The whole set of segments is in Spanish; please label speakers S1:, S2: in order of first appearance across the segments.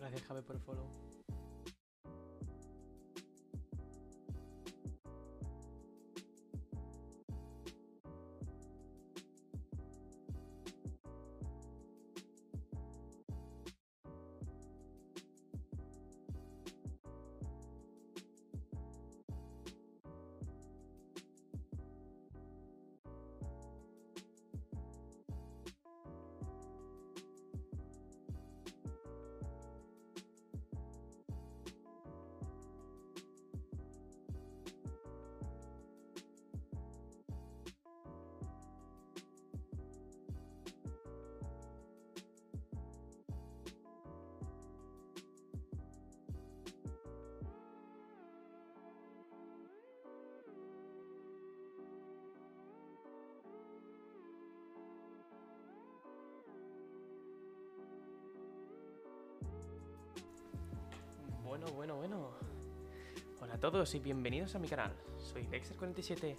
S1: Gracias, Javi, por el follow. Bueno, bueno, bueno. Hola a todos y bienvenidos a mi canal. Soy Dexter47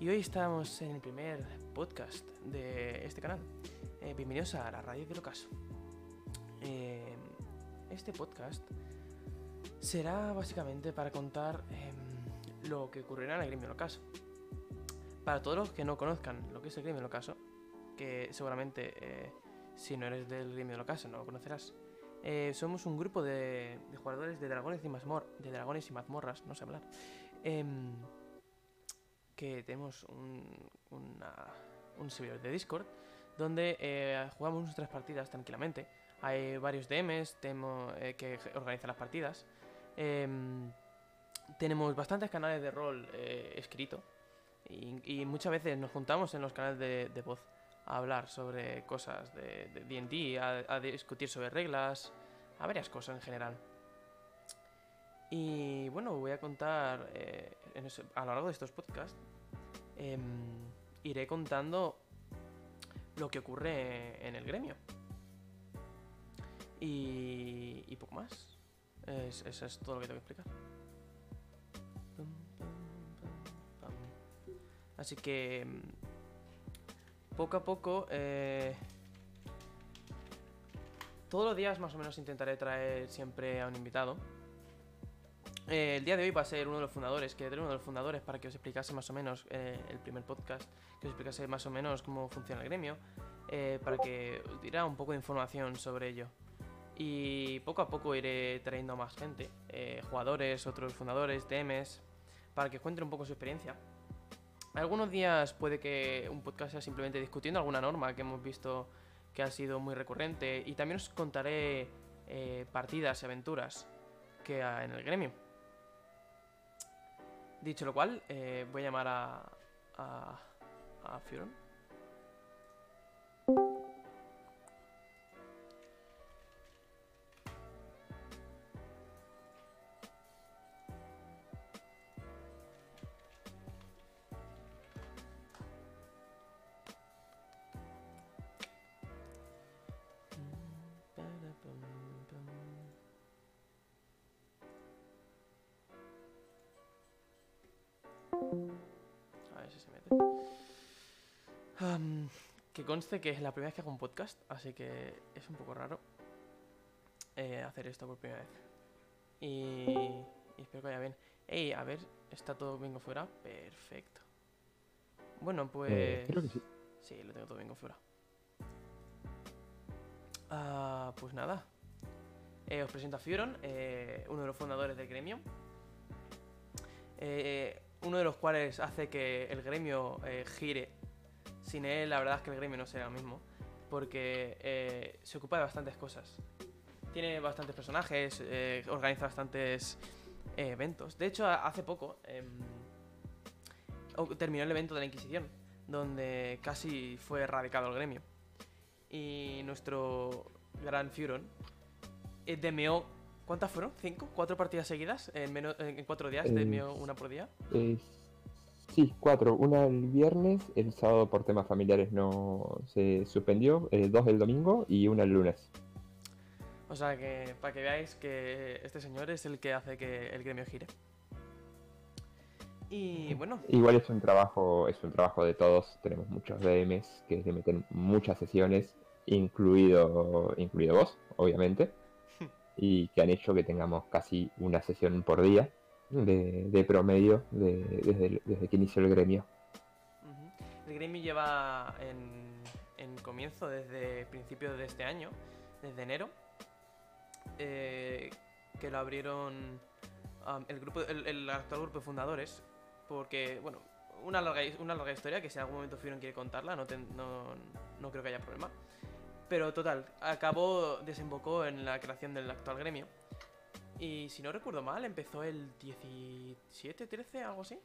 S1: y hoy estamos en el primer podcast de este canal. Eh, bienvenidos a la radio del ocaso. Eh, este podcast será básicamente para contar em, lo que ocurrirá en el gremio del ocaso. Para todos los que no conozcan lo que es el gremio del ocaso, que seguramente eh, si no eres del gremio del ocaso no lo conocerás. Eh, somos un grupo de, de jugadores de dragones y mazmor, de dragones y mazmorras, no sé hablar. em, que tenemos un, una- un servidor de Discord donde eh, jugamos nuestras partidas tranquilamente. Hay varios DMs eh, que organizan las partidas. Em, tenemos bastantes canales de rol eh, escrito. Y, muchas veces nos juntamos en los canales de voz a hablar sobre cosas de D&D, a, discutir sobre reglas, a varias cosas en general. Y bueno, voy a contar eh, a lo largo de estos podcasts, em, iré contando lo que ocurre en el gremio. Y, y poco más. Es- eso es todo lo que tengo que explicar. Así que mm, poco a poco, eh, todos los días más o menos intentaré traer siempre a un invitado. Eh, el día de hoy va a ser uno de los fundadores, que uno de los fundadores para que os explicase más o menos eh, el primer podcast, que os explicase más o menos cómo funciona el gremio, para que os diera un poco de información sobre ello. Y poco a poco iré trayendo más gente, jugadores, otros fundadores, DMs, para que os cuenten un poco su experiencia. Algunos días puede que un podcast sea simplemente discutiendo alguna norma que hemos visto que ha sido muy recurrente y también os contaré eh, partidas y aventuras que hay en el gremio. Dicho lo cual, eh, voy a llamar a, a, a Furon. Am, que conste que es la primera vez que hago un podcast, así que es un poco raro eh, hacer esto por primera vez. Y, y espero que vaya bien. Ey, a ver, ¿está todo bien configurado? Perfecto. Bueno, pues...
S2: Eh, creo que sí.
S1: Sí, lo tengo todo bien configurado. Ah, pues nada. Eh, os presento a Furon, eh, uno de los fundadores del gremio. Uno de los cuales hace que el gremio gire. Sin él, la verdad es que el gremio no sería lo mismo. Porque eh, se ocupa de bastantes cosas. Tiene bastantes personajes, eh, organiza bastantes eh, eventos. De hecho, hace poco em, terminó el evento de la Inquisición, donde casi fue erradicado el gremio. Y nuestro gran Furon demeó. ¿Cuántas fueron? ¿Cinco? ¿Cuatro partidas seguidas? En, menos, en cuatro días,
S2: Eh,
S1: demeó una por día.
S2: Sí, cuatro. Una el viernes, el sábado por temas familiares no se suspendió, eh, dos el domingo y una el lunes.
S1: O sea que para que veáis que este señor es el que hace que el gremio gire. Y bueno,
S2: Igual es un trabajo, es un trabajo de todos. Tenemos muchos DMs que le meten muchas sesiones, incluido, incluido vos, obviamente. y que han hecho que tengamos casi una sesión por día de, promedio desde, desde que inició el gremio.
S1: El gremio lleva en, comienzo desde principios de este año, desde enero, eh, que lo abrieron el, grupo, el, actual grupo de fundadores, porque, bueno, una larga, una larga historia que si en algún momento Firon quiere contarla, no, no, creo que haya problema. Pero total, acabó, desembocó en la creación del actual gremio. Y si no recuerdo mal, empezó el 17, 13, algo así.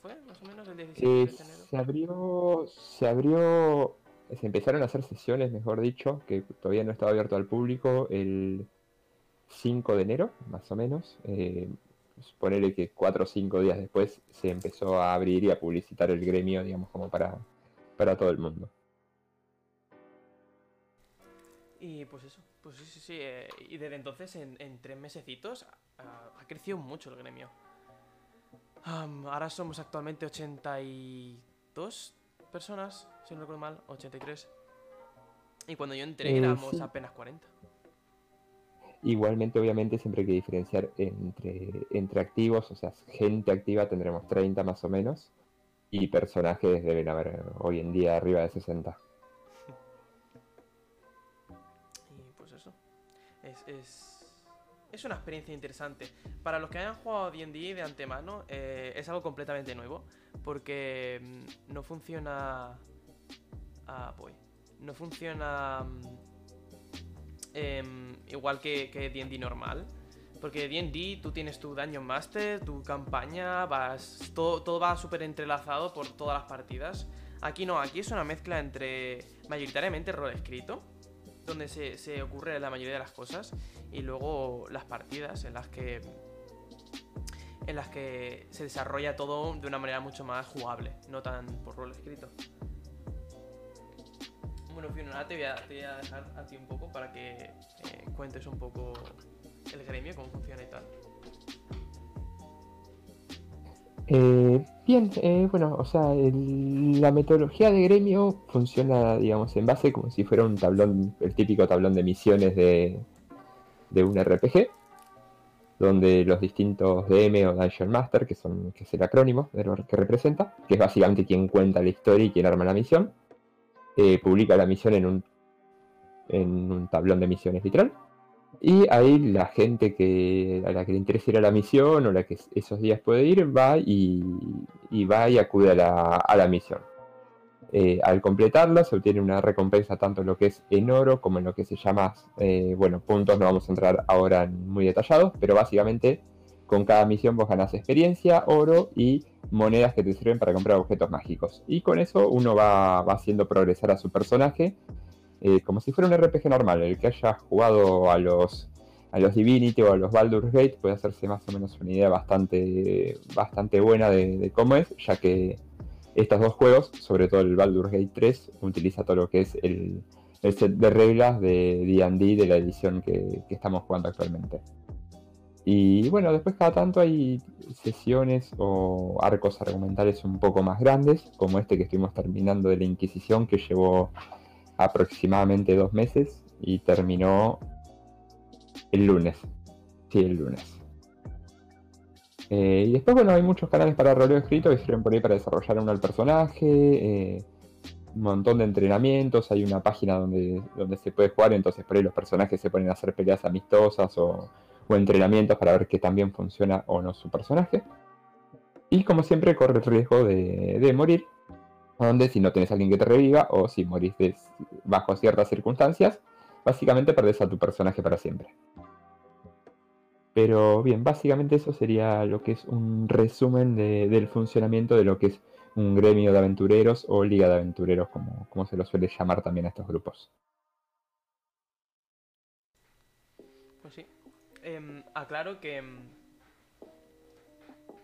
S1: ¿Fue más o menos el 17 de eh, enero?
S2: Se abrió, se abrió, se empezaron a hacer sesiones, mejor dicho, que todavía no estaba abierto al público, el 5 de enero, más o menos. Eh, ponerle que 4 o 5 días después se empezó a abrir y a publicitar el gremio, digamos, como para, para todo el mundo.
S1: Y pues eso, pues sí, sí, sí. Eh, y desde entonces, en, en tres mesecitos, ha, crecido mucho el gremio. ahora somos actualmente 82 personas, si no recuerdo mal, 83. Y cuando yo entré eh, éramos apenas 40.
S2: Igualmente, obviamente, siempre hay que diferenciar entre, entre activos, o sea, gente activa tendremos 30 más o menos, y personajes deben haber hoy en día arriba de 60.
S1: Es, es, una experiencia interesante. Para los que hayan jugado DD de antemano, eh, es algo completamente nuevo, porque mm, no funciona. Ah. No funciona mm, Em, igual que D&D normal. Porque D&D tú tienes tu Dungeon Master, tu campaña, vas todo, todo va súper entrelazado por todas las partidas. Aquí no, aquí es una mezcla entre mayoritariamente rol escrito, donde se, ocurre la mayoría de las cosas, y luego las partidas en las que en las que se desarrolla todo de una manera mucho más jugable, no tan por rol escrito. Bueno, Fiona, te voy, a, te voy a dejar a ti un poco para que eh, cuentes un poco el gremio, cómo funciona y tal.
S2: Eh, bien, eh, bueno, o sea, la metodología de gremio funciona, digamos, en base como si fuera un tablón, el típico tablón de misiones de, de un RPG, donde los distintos DM o Dungeon Master, que, son, que es el acrónimo de lo que representa, que es básicamente quien cuenta la historia y quien arma la misión, eh, publica la misión en un, en un tablón de misiones literal. Y ahí la gente que, a la que le interesa ir a la misión o la que esos días puede ir, va y, va y acude a la, misión. Eh, al completarla se obtiene una recompensa tanto en lo que es en oro como en lo que se llama, eh, bueno, puntos no vamos a entrar ahora muy detallados, pero básicamente con cada misión vos ganás experiencia, oro y monedas que te sirven para comprar objetos mágicos. Y con eso uno va, haciendo progresar a su personaje eh, como si fuera un RPG normal. El que haya jugado a los, a los Divinity o a los Baldur's Gate puede hacerse más o menos una idea bastante, bastante buena de, cómo es, ya que estos dos juegos, sobre todo el Baldur's Gate 3, utiliza todo lo que es el, set de reglas de D&D de la edición que estamos jugando actualmente. Y bueno, después cada tanto hay sesiones o arcos argumentales un poco más grandes, como este que estuvimos terminando de la Inquisición, que llevó aproximadamente dos meses y terminó el lunes. Sí, el lunes. Eh, y después, bueno, hay muchos canales para roleo escrito que sirven por ahí para desarrollar uno al personaje. Eh, un montón de entrenamientos. Hay una página donde, donde se puede jugar, entonces por ahí los personajes se ponen a hacer peleas amistosas o o entrenamientos para ver que también funciona o no su personaje. Y como siempre corre el riesgo de, morir, donde si no tienes a alguien que te reviva o si morís bajo ciertas circunstancias, básicamente perdés a tu personaje para siempre. Pero bien, básicamente eso sería lo que es un resumen del funcionamiento de lo que es un gremio de aventureros o liga de aventureros, como, como se lo suele llamar también a estos grupos.
S1: Eh, aclaro que em,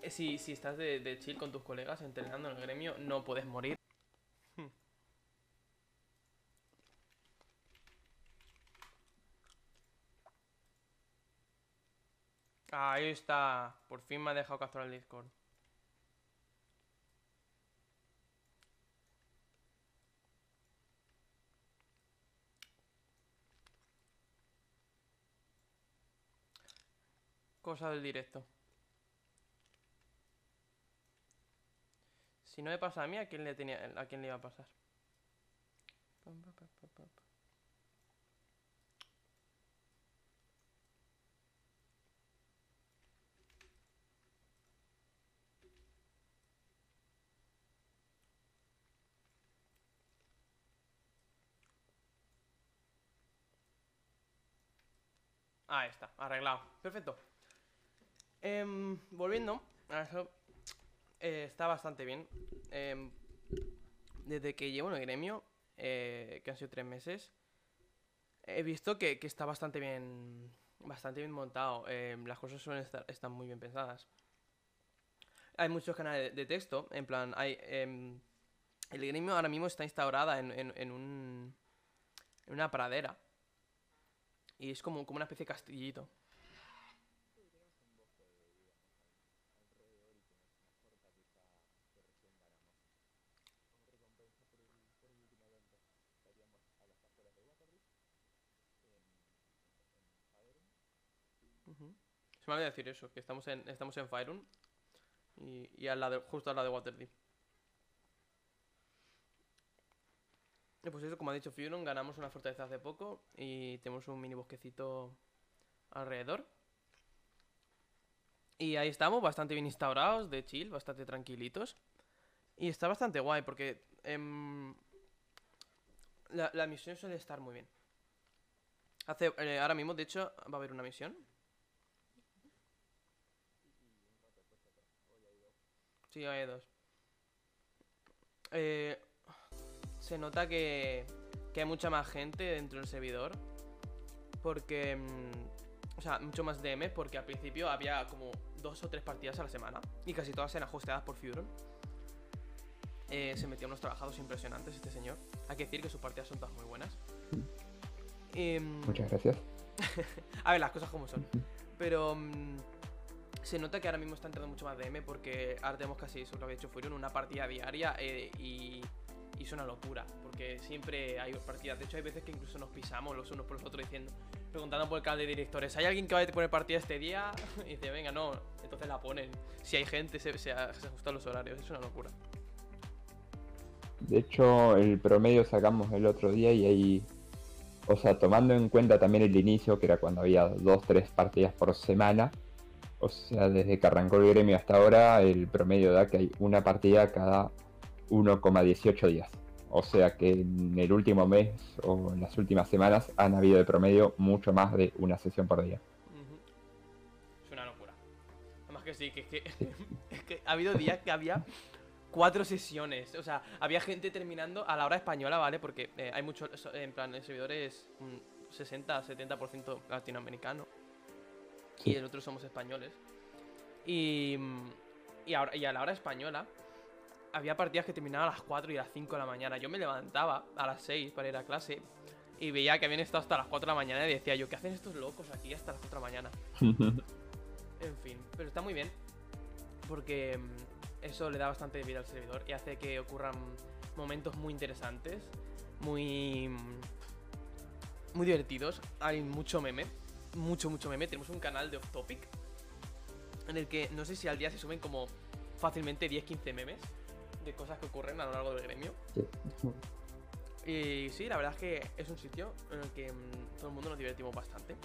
S1: si, si, estás de, chill con tus colegas entrenando en el gremio, no puedes morir. Ahí está. Por fin me ha dejado capturar el Discord. Cosa del directo. Si no me pasa a mí, ¿a quién le, tenía, a quién le iba a pasar? Ahí está, arreglado. Perfecto. Em, volviendo a eso, eh, está bastante bien. Em, desde que llevo en el gremio, eh, que han sido tres meses, he visto que, está bastante bien, bastante bien montado. Em, las cosas suelen estar muy bien pensadas. Hay muchos canales de texto, en plan, hay... el gremio ahora mismo está instaurada en un, en una pradera. Y es como, como una especie de castillito. Se me olvidó decir eso, que estamos en, estamos en Faerun y, y al lado, justo al lado de Waterdeep. Pues eso, como ha dicho Furon, ganamos una fortaleza hace poco y tenemos un mini bosquecito alrededor. Y ahí estamos, bastante bien instaurados, de chill, bastante tranquilitos. Y está bastante guay porque em, la, la misión suele estar muy bien. Hace, eh, ahora mismo, de hecho, va a haber una misión. Sí, hay dos. Eh, se nota que, que hay mucha más gente dentro del servidor. Porque. mm, o sea, mucho más DM. Porque al principio había como dos o tres partidas a la semana. Y casi todas eran hosteadas por Furon. Eh, se metía unos trabajados impresionantes este señor. Hay que decir que sus partidas son todas muy buenas. Em,
S2: Muchas gracias.
S1: a ver, las cosas como son. Pero mm, se nota que ahora mismo está entrando mucho más DM porque ahora tenemos casi eso que había hecho Furon, una partida diaria eh, y, y es una locura. Porque siempre hay partidas. De hecho, hay veces que incluso nos pisamos los unos por los otros diciendo, preguntando por el canal de directores, ¿hay alguien que vaya a poner partida este día? Y dice, venga, no. Entonces la ponen. Si hay gente, se, se, ajustan los horarios. Es una locura.
S2: De hecho, el promedio sacamos el otro día y ahí, o sea, tomando en cuenta también el inicio, que era cuando había dos, tres partidas por semana, o sea, desde que arrancó el gremio hasta ahora, el promedio da que hay una partida cada 1,18 días. O sea que en el último mes o en las últimas semanas han habido de promedio mucho más de una sesión por día.
S1: Es una locura. Además que sí, que es que, es que ha habido días que había cuatro sesiones. O sea, había gente terminando a la hora española, ¿vale? Porque eh, hay mucho, so- en plan, el servidor es un 60-70% latinoamericano. Y el otro somos españoles. Y, y, ahora, y a la hora española había partidas que terminaban a las 4 y a las 5 de la mañana. Yo me levantaba a las 6 para ir a clase y veía que habían estado hasta las 4 de la mañana y decía yo, ¿qué hacen estos locos aquí hasta las 4 de la mañana? En fin, pero está muy bien. Porque mm, eso le da bastante vida al servidor y hace que ocurran momentos muy interesantes, muy. mm, muy divertidos. Hay mucho meme. Mucho, mucho meme. Tenemos un canal de off topic. En el que no sé si al día se suben como fácilmente 10-15 memes de cosas que ocurren a lo largo del gremio.
S2: Sí.
S1: Y sí, la verdad es que es un sitio en el que mm, todo el mundo nos divertimos bastante.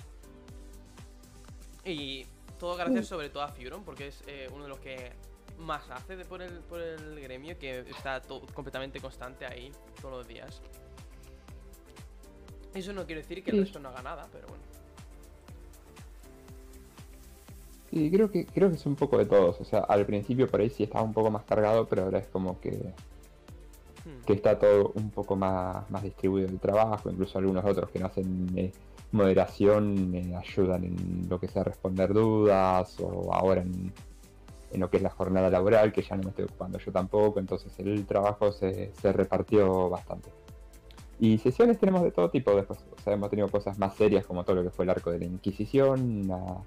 S1: Y todo gracias sobre todo a Furon, porque es eh, uno de los que más hace de por, el, por el gremio, que está to- completamente constante ahí todos los días. Eso no quiere decir que el resto no haga nada, pero bueno.
S2: Sí, creo que, creo que es un poco de todos. O sea, al principio por ahí sí estaba un poco más cargado, pero ahora es como que,
S1: Hmm.
S2: que está todo un poco más, más distribuido el trabajo. Incluso algunos otros que no hacen eh, moderación eh, ayudan en lo que sea responder dudas o ahora en, en lo que es la jornada laboral, que ya no me estoy ocupando yo tampoco. Entonces el trabajo se, se repartió bastante. Y sesiones tenemos de todo tipo después. O sea, hemos tenido cosas más serias como todo lo que fue el arco de la Inquisición, a,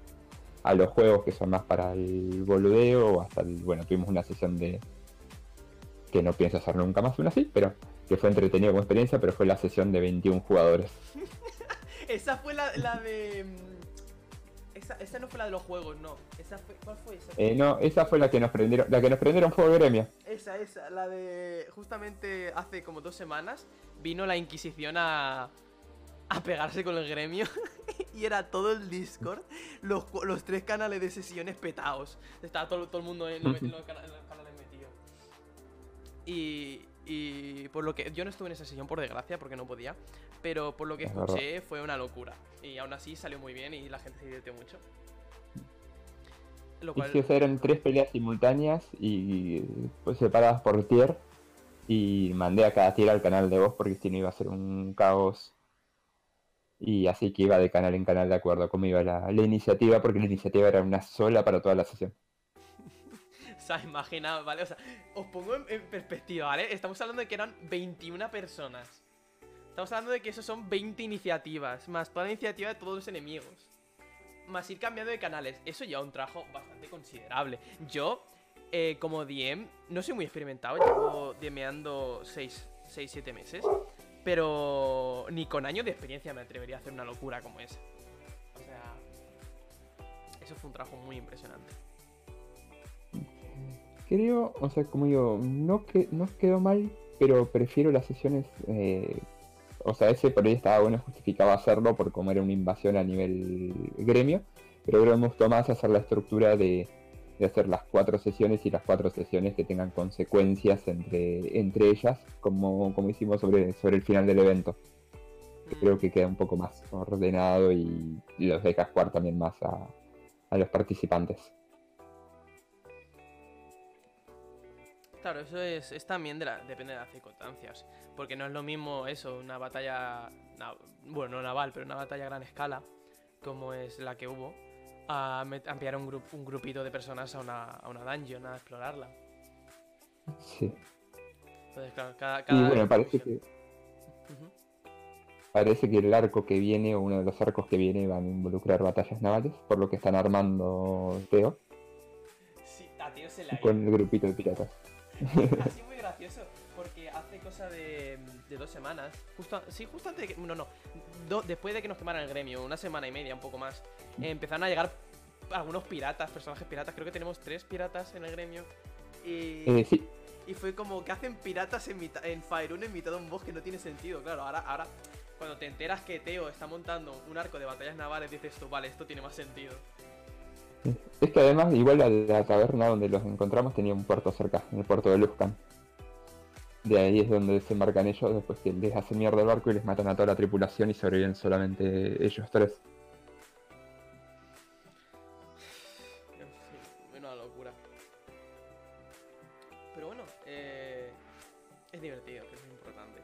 S2: a los juegos que son más para el boludeo, o hasta el, bueno, tuvimos una sesión de que no pienso hacer nunca más una así, pero que fue entretenido como experiencia, pero fue la sesión de 21 jugadores.
S1: Esa fue la, la de. mm, Esa, esa no fue la de los juegos, no. Esa fue, ¿Cuál fue esa?
S2: Eh, no, esa fue la que nos prendieron, la que nos prendieron fuego gremio.
S1: Esa, esa, la de. Justamente hace como dos semanas vino la Inquisición a. a pegarse con el gremio. y era todo el Discord, los, cu- los tres canales de sesiones petados. Estaba todo, todo el mundo en, en los, cana- en los canales metido. Y. Y por lo que. Yo no estuve en esa sesión, por desgracia, porque no podía. Pero por lo que escuché, fue una locura. Y aún así salió muy bien y la gente se divirtió mucho. Lo
S2: Y
S1: cual.
S2: o sea, eran tres peleas simultáneas y pues, separadas por tier. Y mandé a cada tier al canal de voz porque si no iba a ser un caos. Y así que iba de canal en canal de acuerdo cómo iba la, la iniciativa, porque la iniciativa era una sola para toda la sesión.
S1: O sea, imagina, ¿vale? O sea, os pongo en, perspectiva, ¿vale? Estamos hablando de que eran 21 personas. Estamos hablando de que eso son 20 iniciativas, más toda la iniciativa de todos los enemigos. Más ir cambiando de canales. Eso ya un trabajo bastante considerable. Yo, eh, como DM, no soy muy experimentado, llevo DMeando 6, 6, 7 meses. Pero ni con años de experiencia me atrevería a hacer una locura como esa. O sea, eso fue un trabajo muy impresionante.
S2: Creo, o sea, como digo, no, que, no quedó mal, pero prefiero las sesiones. eh, o sea, ese por ahí estaba bueno, justificaba hacerlo por como era una invasión a nivel gremio, pero creo que me gustó más hacer la estructura de, hacer las cuatro sesiones y las cuatro sesiones que tengan consecuencias entre, entre ellas, como, como hicimos sobre, sobre el final del evento. Creo que queda un poco más ordenado y, los dejas jugar también más a, a los participantes.
S1: Claro, eso es, es también de la, depende de las circunstancias. Porque no es lo mismo eso, una batalla. bueno, no naval, pero una batalla a gran escala, como es la que hubo, a, met- a enviar un, grup- un grupito de personas a una, a una dungeon a explorarla.
S2: Sí.
S1: Entonces, claro, cada.
S2: Y
S1: cada
S2: bueno, parece que, parece que el arco que viene, o uno de los arcos que viene, van a involucrar batallas navales, por lo que están armando Teo
S1: Sí, a tío se le ha
S2: con el grupito de piratas.
S1: Ha sido muy gracioso, cosa de, de dos semanas, justo, sí, justo antes de que, no, no, do- después de que nos quemaran el gremio, una semana y media, un poco más, eh, empezaron a llegar algunos piratas, personajes piratas, creo que tenemos tres piratas en el gremio, y,
S2: Eh, sí,
S1: y fue como que hacen piratas en, mitad, en Faerun en mitad de un bosque, no tiene sentido, claro, ahora, ahora, cuando te enteras que Teo está montando un arco de batallas navales, dices tú, vale, esto tiene más sentido.
S2: es que además, igual la, la taberna donde los encontramos tenía un puerto cerca, en el puerto de Luzcan. De ahí es donde desembarcan ellos después que les hacen mierda el barco y les matan a toda la tripulación y sobreviven solamente ellos tres.
S1: Una locura. Pero bueno, eh, es divertido, es importante.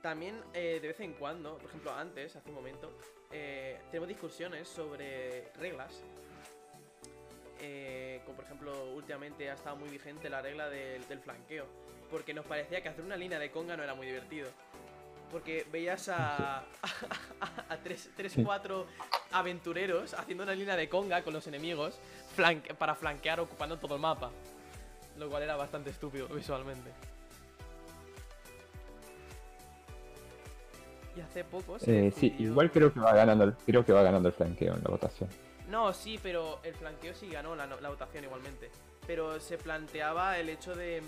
S1: También eh, de vez en cuando, por ejemplo antes, hace un momento, eh, tenemos discusiones sobre reglas. Como por ejemplo, últimamente ha estado muy vigente la regla del flanqueo. Porque nos parecía que hacer una línea de conga no era muy divertido. Porque veías a, a, 3-4 aventureros haciendo una línea de conga con los enemigos flanque- para flanquear ocupando todo el mapa. Lo cual era bastante estúpido visualmente. Y hace poco se
S2: Eh, sí, igual creo que va ganando el, creo que va ganando el flanqueo en la votación.
S1: No, sí, pero el flanqueo sí ganó la, la votación igualmente. Pero se planteaba el hecho de.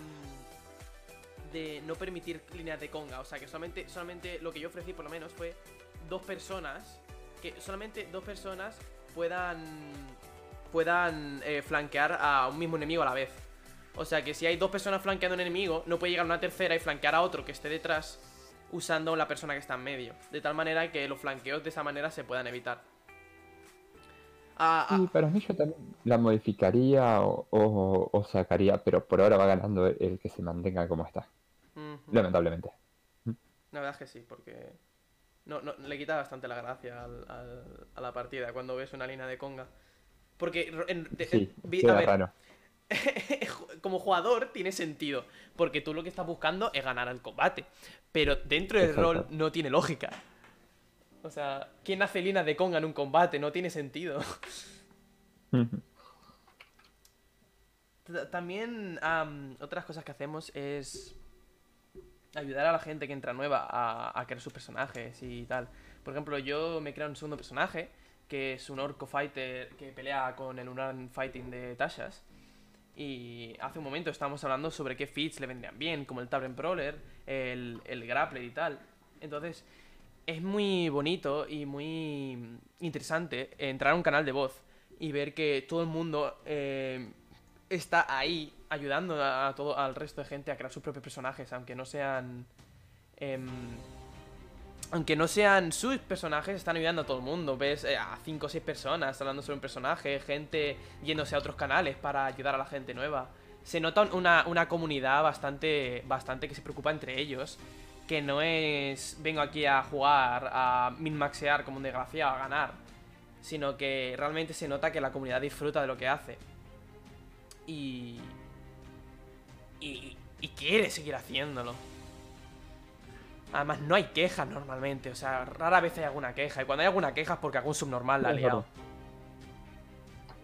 S1: De no permitir líneas de conga. O sea, que solamente, solamente lo que yo ofrecí, por lo menos, fue dos personas. Que solamente dos personas puedan. puedan eh, flanquear a un mismo enemigo a la vez. O sea, que si hay dos personas flanqueando a un enemigo, no puede llegar una tercera y flanquear a otro que esté detrás usando la persona que está en medio. De tal manera que los flanqueos de esa manera se puedan evitar. Ah, ah,
S2: Y para mí yo también la modificaría o, sacaría, pero por ahora va ganando el, que se mantenga como está. Lamentablemente.
S1: La verdad es que sí, porque no, no, le quita bastante la gracia al- al- a la partida cuando ves una línea de conga. Porque ro- en- de-
S2: Sí,
S1: vi- a ver,
S2: raro.
S1: como jugador tiene sentido, porque tú lo que estás buscando es ganar el combate, pero dentro del
S2: Exacto.
S1: rol no tiene lógica. O sea, ¿quién hace líneas de conga en un combate? No tiene sentido. También am, otras cosas que hacemos es ayudar a la gente que entra nueva a, crear sus personajes y tal. Por ejemplo, yo me he creado un segundo personaje que es un orco fighter que pelea con el Uran Fighting de Tashas. Y hace un momento estábamos hablando sobre qué feats le vendrían bien, como el Tavern Brawler, el, el Grappler y tal. Entonces, es muy bonito y muy interesante entrar a un canal de voz y ver que todo el mundo eh, está ahí ayudando a, todo al resto de gente a crear sus propios personajes, aunque no sean em, aunque no sean sus personajes, están ayudando a todo el mundo. Ves eh, a 5 o 6 personas hablando sobre un personaje, gente yéndose a otros canales para ayudar a la gente nueva. Se nota una, una comunidad bastante, bastante que se preocupa entre ellos. Que no es vengo aquí a jugar, a min-maxear como un desgraciado, a ganar. Sino que realmente se nota que la comunidad disfruta de lo que hace. Y. Y, y quiere seguir haciéndolo. Además, no hay quejas normalmente. O sea, rara vez hay alguna queja. Y cuando hay alguna queja es porque algún subnormal la ha liado.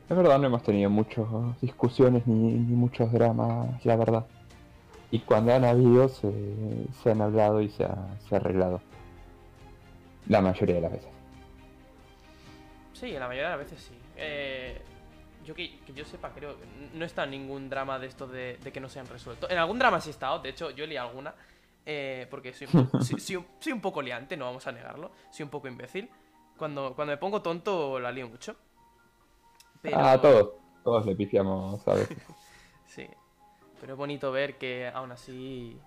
S2: Es verdad, no hemos tenido muchas discusiones ni, muchos dramas, la verdad. Y cuando han habido, se, han hablado y se ha, arreglado. La mayoría de las veces.
S1: Sí, la mayoría de las veces sí. Eh, yo que, yo sepa, creo no está ningún drama de esto de, que no se han resuelto. En algún drama sí he estado, de hecho, yo leí alguna. Eh, porque soy un, poco liante, no vamos a negarlo. Soy un poco imbécil. Cuando, cuando me pongo tonto la lío mucho.
S2: Ah, todos. Todos le pifiamos a veces.
S1: sí. Pero es bonito ver que aún así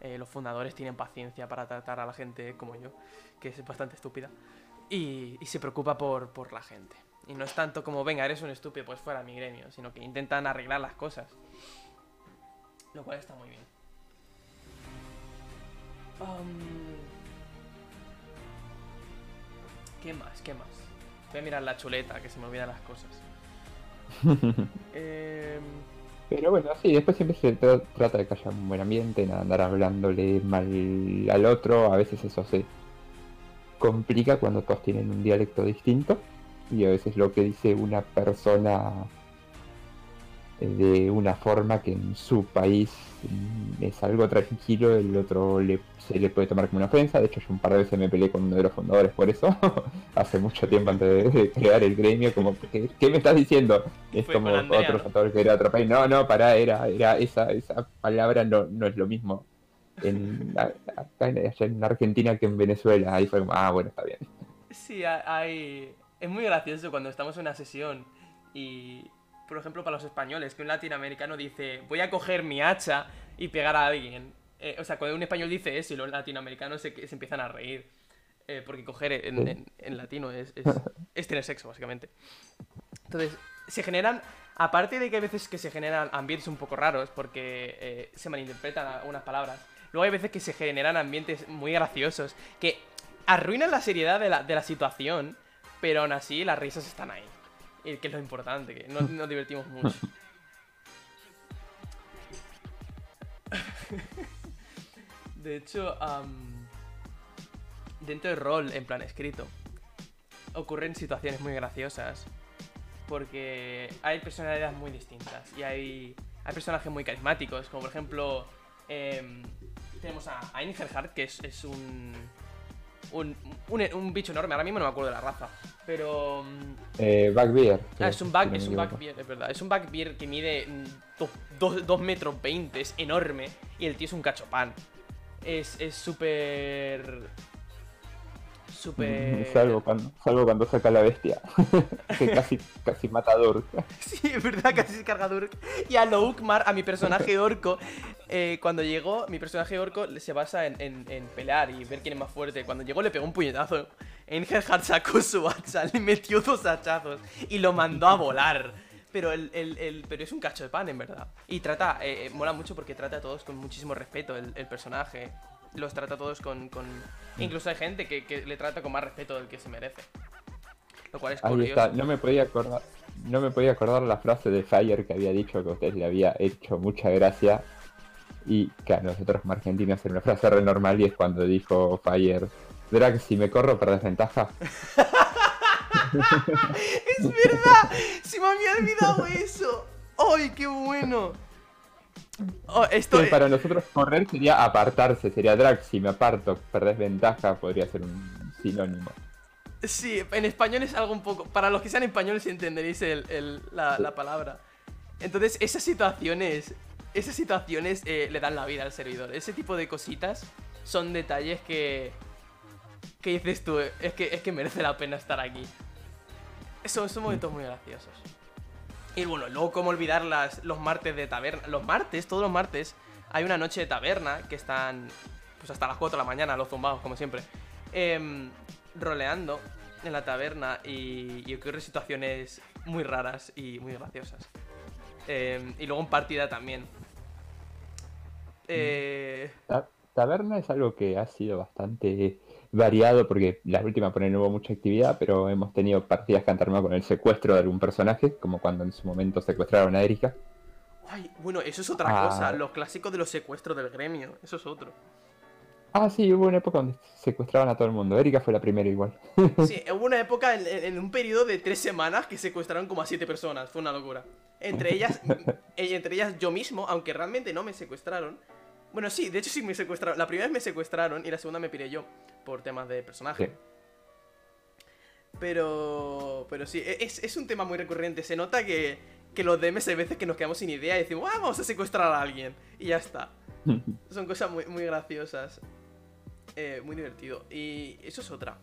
S1: eh, los fundadores tienen paciencia para tratar a la gente como yo, que es bastante estúpida. Y, se preocupa por, por la gente. Y no es tanto como, venga, eres un estúpido, pues fuera mi gremio, sino que intentan arreglar las cosas. Lo cual está muy bien. ¿Qué más? ¿Qué más? Voy a mirar la chuleta, que se me olvidan las cosas.
S2: Em, Pero bueno, sí, después siempre se trata de que haya un buen ambiente, nada, andar hablándole mal al otro. A veces eso se complica cuando todos tienen un dialecto distinto. Y a veces lo que dice una persona de una forma que en su país es algo tranquilo, el otro se le puede tomar como una ofensa. De hecho, yo un par de veces me peleé con uno de los fundadores por eso, hace mucho tiempo antes de, crear el gremio, como, ¿qué, me estás diciendo? Es como otro fundador que era otro país. No, no, para, era, era esa, esa palabra no, no es lo mismo en, en Argentina que en Venezuela. Ahí fue como, ah, bueno, está bien.
S1: Sí, hay... es muy gracioso cuando estamos en una sesión y por ejemplo, para los españoles, que un latinoamericano dice, voy a coger mi hacha y pegar a alguien. Eh, o sea, cuando un español dice eso y los latinoamericanos se, se empiezan a reír. Eh, porque coger en, latino es, es, tener sexo, básicamente. Entonces, se generan, aparte de que hay veces que se generan ambientes un poco raros porque eh, se malinterpretan algunas palabras, luego hay veces que se generan ambientes muy graciosos que arruinan la seriedad de la, de la situación, pero aún así las risas están ahí que es lo importante, que nos, divertimos mucho. de hecho, dentro del rol, en plan escrito, ocurren situaciones muy graciosas. Porque hay personalidades muy distintas y hay, hay personajes muy carismáticos, como por ejemplo em, tenemos a, a que es un, un, un, bicho enorme. Ahora mismo no me acuerdo de la raza. Pero. Mm,
S2: eh, Backbeard.
S1: Ah, es un back, es un backbeard, es verdad. Es un backbeard que mide 2 metros 20, es enorme. Y el tío es un cachopán. Es súper. Súper.
S2: Mm, salvo cuando, salvo cuando saca la bestia. que casi, casi mata a Durk.
S1: sí, es verdad, casi se carga a Durk. Y a Loukmar, a mi personaje orco, eh, cuando llegó, mi personaje orco se basa en, pelear y ver quién es más fuerte. Cuando llegó le pegó un puñetazo. Engelhard sacó su hacha, le metió dos hachazos y lo mandó a volar. Pero, el, pero es un cacho de pan, en verdad. Y trata, eh, eh, mola mucho porque trata a todos con muchísimo respeto el, personaje. Los trata a todos con, mm. Incluso hay gente que, le trata con más respeto del que se merece. Lo cual es
S2: Ahí está, no me podía acordar. No me podía acordar la frase de Fire que había dicho que a usted le había hecho mucha gracia y claro, nosotros como argentinos en una frase re normal y es cuando dijo Fire, que si me corro por desventaja?
S1: es verdad, se me había olvidado eso. ¡Ay, qué bueno!
S2: Oh, esto Para nosotros correr sería apartarse, sería drag, si me aparto, perdés ventaja, podría ser un sinónimo.
S1: Sí, en español es algo un poco. Para los que sean españoles entenderéis la, palabra. Entonces, esas situaciones. Esas situaciones eh, le dan la vida al servidor. Ese tipo de cositas son detalles que. que dices tú, es que, es que merece la pena estar aquí. Son, son momentos muy graciosos. Y bueno, luego, cómo olvidar las, los martes de taberna. Los martes, todos los martes, hay una noche de taberna que están. Pues hasta las 4 de la mañana, los zumbados, como siempre. Eh, roleando en la taberna y, y situaciones muy raras y muy graciosas. Em, y luego en partida también.
S2: Eh... taberna es algo que ha sido bastante variado porque la última por no hubo mucha actividad, pero hemos tenido partidas que han terminado con el secuestro de algún personaje, como cuando en su momento secuestraron a Erika.
S1: Ay, bueno, eso es otra ah. cosa, los clásicos de los secuestros del gremio, eso es otro.
S2: Ah, sí, hubo una época donde secuestraban a todo el mundo. Erika fue la primera igual.
S1: Sí, hubo una época en, un periodo de tres semanas que secuestraron como a siete personas. Fue una locura. Entre ellas, eh, entre ellas yo mismo, aunque realmente no me secuestraron. Bueno, sí, de hecho sí me secuestraron. La primera vez me secuestraron y la segunda me piré yo por temas de personaje. Pero, pero sí, e, es, un tema muy recurrente. Se nota que, que los DMs hay veces que nos quedamos sin idea y decimos, ah, vamos a secuestrar a alguien. Y ya está. Son cosas muy, muy graciosas. Eh, muy divertido. Y eso es otra.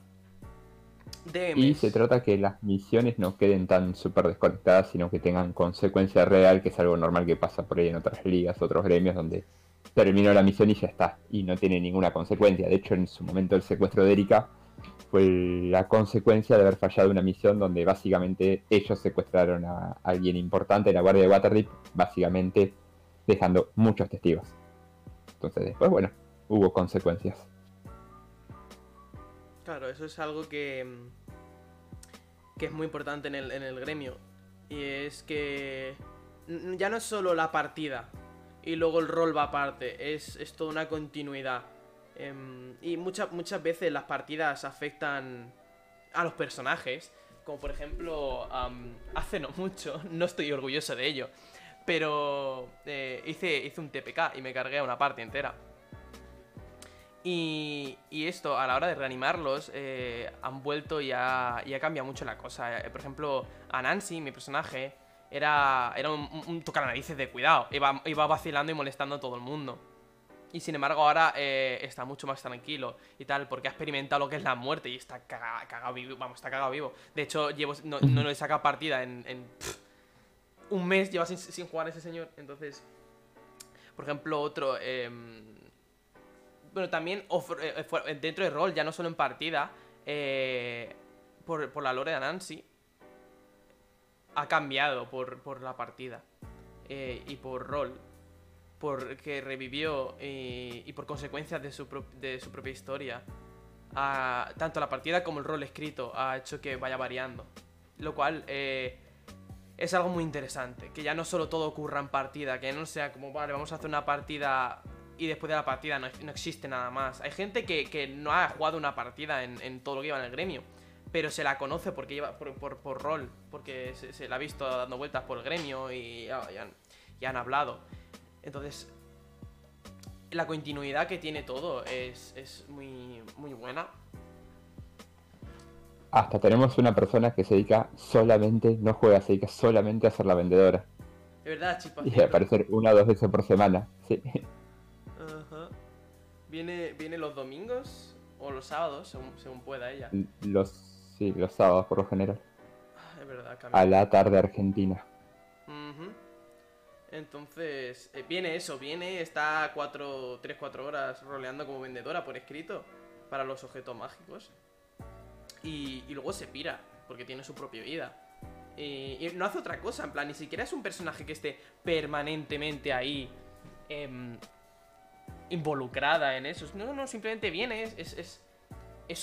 S2: Y se trata que las misiones no queden tan súper desconectadas, sino que tengan consecuencia real, que es algo normal que pasa por ahí en otras ligas, otros gremios, donde terminó la misión y ya está, y no tiene ninguna consecuencia. De hecho, en su momento el secuestro de Erika fue la consecuencia de haber fallado una misión donde básicamente ellos secuestraron a alguien importante en la guardia de Waterdeep, básicamente dejando muchos testigos. Entonces después, bueno, hubo consecuencias.
S1: Claro, eso es algo que, mm, que es muy importante en el, en el gremio. Y es que ya no es solo la partida y luego el rol va aparte, es, es toda una continuidad. Em, y muchas, muchas veces las partidas afectan a los personajes. Como por ejemplo, hace no mucho, no estoy orgulloso de ello, pero eh, hice, hice un TPK y me cargué a una parte entera. Y, esto, a la hora de reanimarlos, eh, han vuelto y ha, y ha, cambiado mucho la cosa. Eh, por ejemplo, a Nancy, mi personaje, era, era un, un narices de cuidado. Iba, iba, vacilando y molestando a todo el mundo. Y sin embargo ahora eh, está mucho más tranquilo y tal, porque ha experimentado lo que es la muerte y está cagado, vivo. Vamos, está cagado vivo. De hecho, llevo, no, no le saca partida en... un mes lleva sin, sin, jugar ese señor. Entonces, por ejemplo, otro... Em, bueno, también eh, eh, dentro de rol, ya no solo en partida, eh, por, la lore de Nancy, ha cambiado por, la partida y por rol, porque revivió y, por consecuencias de su, de su propia historia. tanto la partida como el rol escrito ha hecho que vaya variando. Lo cual es algo muy interesante. Que ya no solo todo ocurra en partida, que no sea como, vale, vamos a hacer una partida y después de la partida no, existe nada más. Hay gente que, no ha jugado una partida en, todo lo que iba en el gremio, pero se la conoce porque lleva por, rol, porque se, la ha visto dando vueltas por el gremio y, y, han, hablado. Entonces, la continuidad que tiene todo es, muy, muy buena.
S2: Hasta tenemos una persona que se dedica solamente, no juega, se dedica solamente a ser la vendedora.
S1: De verdad, chipa.
S2: Y aparecer una o dos veces por semana, sí.
S1: ¿Viene, los domingos o los sábados, según, pueda ella?
S2: Los, sí, los sábados por lo general.
S1: Ah, es verdad,
S2: A la tarde argentina.
S1: Entonces, eh, viene eso, viene, está 3-4 horas roleando como vendedora por escrito para los objetos mágicos. Y, luego se pira, porque tiene su propia vida. Y, no hace otra cosa, en plan, ni siquiera es un personaje que esté permanentemente ahí em, involucrada en eso. No, no, simplemente viene, es, es, es,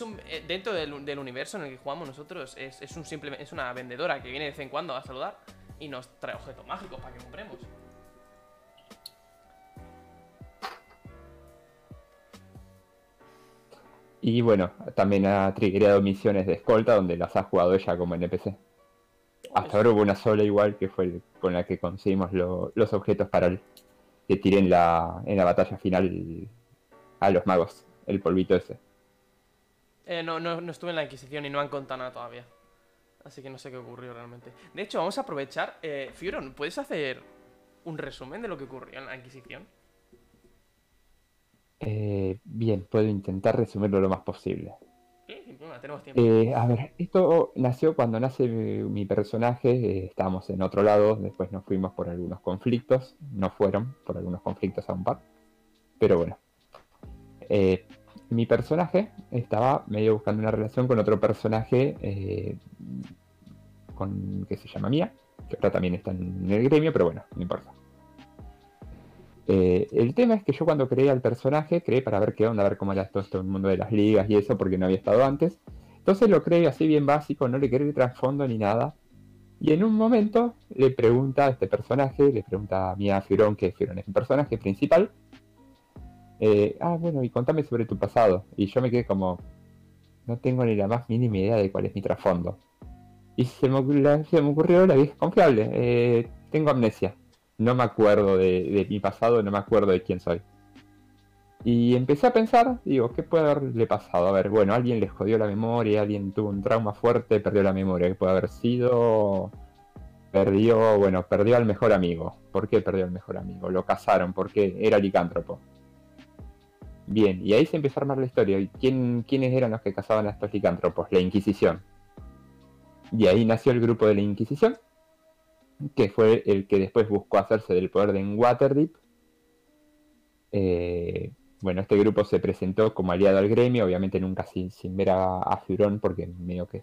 S1: un, eh, dentro del, universo en el que jugamos nosotros, es, es, un simple, es una vendedora que viene de vez en cuando a saludar y nos trae objetos mágicos para que compremos.
S2: Y bueno, también ha triggerado misiones de escolta donde las ha jugado ella como NPC. Hasta ahora hubo una sola igual que fue con la que conseguimos los objetos para el que tiren la, en la batalla final a los magos, el polvito ese.
S1: Eh, no, no, no estuve en la Inquisición y no han contado nada todavía. Así que no sé qué ocurrió realmente. De hecho, vamos a aprovechar. Eh, ¿puedes hacer un resumen de lo que ocurrió en la Inquisición?
S2: Eh, bien, puedo intentar resumirlo lo más posible.
S1: Problema, tenemos tiempo.
S2: Eh, a ver, esto nació cuando nace mi, mi personaje, eh, estábamos en otro lado, después nos fuimos por algunos conflictos, no fueron por algunos conflictos a un par, pero bueno. Eh, mi personaje estaba medio buscando una relación con otro personaje eh, con, que se llama Mía, que ahora también está en el gremio, pero bueno, no importa. Eh, el tema es que yo cuando creé al personaje, creé para ver qué onda, ver cómo era todo esto el mundo de las ligas y eso, porque no había estado antes. Entonces lo creé así bien básico, no le quería trasfondo ni nada. Y en un momento le pregunta a este personaje, le pregunta a Mia Fiorón, que Fiorón es un personaje principal. Eh, ah, bueno, y contame sobre tu pasado. Y yo me quedé como, no tengo ni la más mínima idea de cuál es mi trasfondo. Y se me, ocu- la- se me ocurrió la vieja confiable, eh, tengo amnesia. No me acuerdo de, de mi pasado, no me acuerdo de quién soy. Y empecé a pensar, digo, ¿qué puede haberle pasado? A ver, bueno, alguien le jodió la memoria, alguien tuvo un trauma fuerte, perdió la memoria. ¿Qué puede haber sido? Perdió, bueno, perdió al mejor amigo. ¿Por qué perdió al mejor amigo? Lo casaron, porque era licántropo. Bien, y ahí se empezó a armar la historia. ¿Y quién, quiénes eran los que cazaban a estos licántropos? La Inquisición. Y ahí nació el grupo de la Inquisición, que fue el que después buscó hacerse del poder de Waterdeep. Eh, bueno, este grupo se presentó como aliado al gremio, obviamente nunca sin, sin ver a, a Furón porque medio que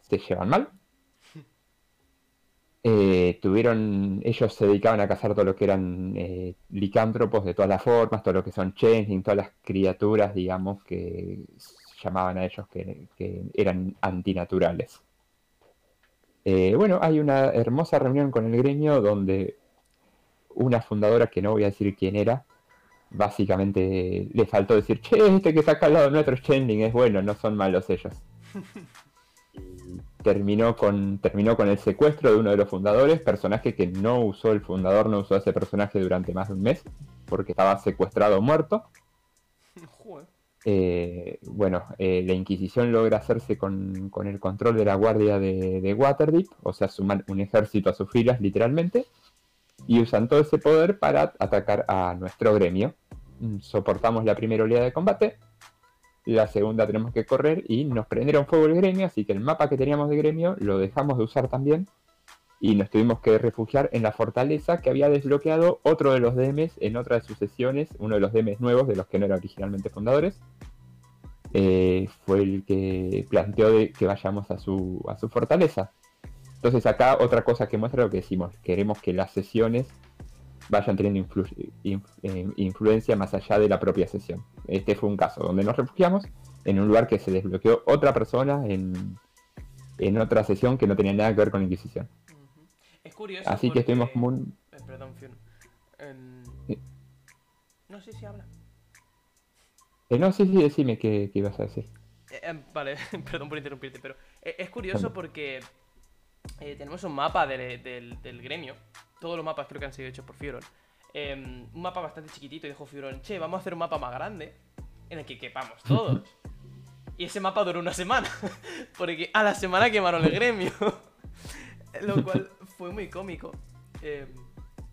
S2: se llevan mal. Eh, tuvieron, ellos se dedicaban a cazar todo lo que eran eh, licántropos de todas las formas, todo lo que son changeling, todas las criaturas, digamos, que llamaban a ellos que, eran antinaturales. Eh, bueno, hay una hermosa reunión con el gremio donde una fundadora, que no voy a decir quién era, básicamente le faltó decir, che, este que está acá al lado nuestro es es bueno, no son malos ellos. Terminó con, terminó con el secuestro de uno de los fundadores, personaje que no usó el fundador, no usó ese personaje durante más de un mes, porque estaba secuestrado o muerto. Eh, bueno, eh, la Inquisición logra hacerse con, con el control de la guardia de, de Waterdeep, o sea, suman un ejército a sus filas literalmente, y usan todo ese poder para atacar a nuestro gremio. Mm, Soportamos la primera oleada de combate, la segunda tenemos que correr y nos prendieron fuego el gremio, así que el mapa que teníamos de gremio lo dejamos de usar también y nos tuvimos que refugiar en la fortaleza que había desbloqueado otro de los DMs en otra de sus sesiones, uno de los DMs nuevos de los que no eran originalmente fundadores. Eh, fue el que planteó que vayamos a su, a su fortaleza. Entonces acá otra cosa que muestra lo que decimos, queremos que las sesiones vayan teniendo influ- inf- eh, influencia más allá de la propia sesión. Este fue un caso donde nos refugiamos en un lugar que se desbloqueó otra persona en, en otra sesión que no tenía nada que ver con la Inquisición.
S1: Es curioso.
S2: Así que estuvimos como un...
S1: Eh, perdón, Fion.
S2: Sí.
S1: No sé si habla.
S2: eh, no, sí, sí, decime qué, qué ibas a decir.
S1: Eh, vale, perdón por interrumpirte, pero es curioso porque tenemos un mapa del- del gremio. Todos los mapas creo que han sido hechos por Fioron. Em, un mapa bastante chiquitito y dijo Fioron, che, vamos a hacer un mapa más grande en el que quepamos todos. y ese mapa duró una semana, porque a la semana quemaron el gremio. Lo cual fue muy cómico. Em,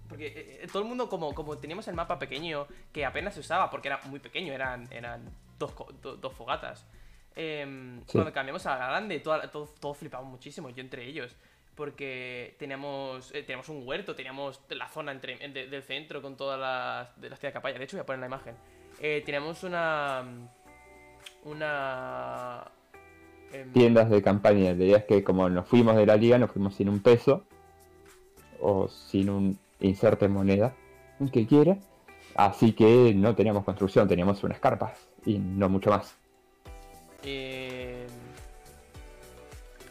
S1: porque eh, eh, todo el mundo, como, como teníamos el mapa pequeño, que apenas se usaba, porque era muy pequeño, eran, eran dos, do- dos fogatas. Em,
S2: Sí.
S1: Cuando cambiamos a grande, toda- todos todo flipamos muchísimo, yo entre ellos. Porque teníamos, eh, teníamos un huerto, teníamos la zona entre, en- de- del centro con todas las de las tías capaya. De hecho, voy a poner la imagen. Eh, teníamos una. Una. em,
S2: Tiendas de campaña, la idea es que como nos fuimos de la liga, nos fuimos sin un peso o sin un inserte moneda, que quiera. Así que no teníamos construcción, teníamos unas carpas y no mucho más.
S1: Eh,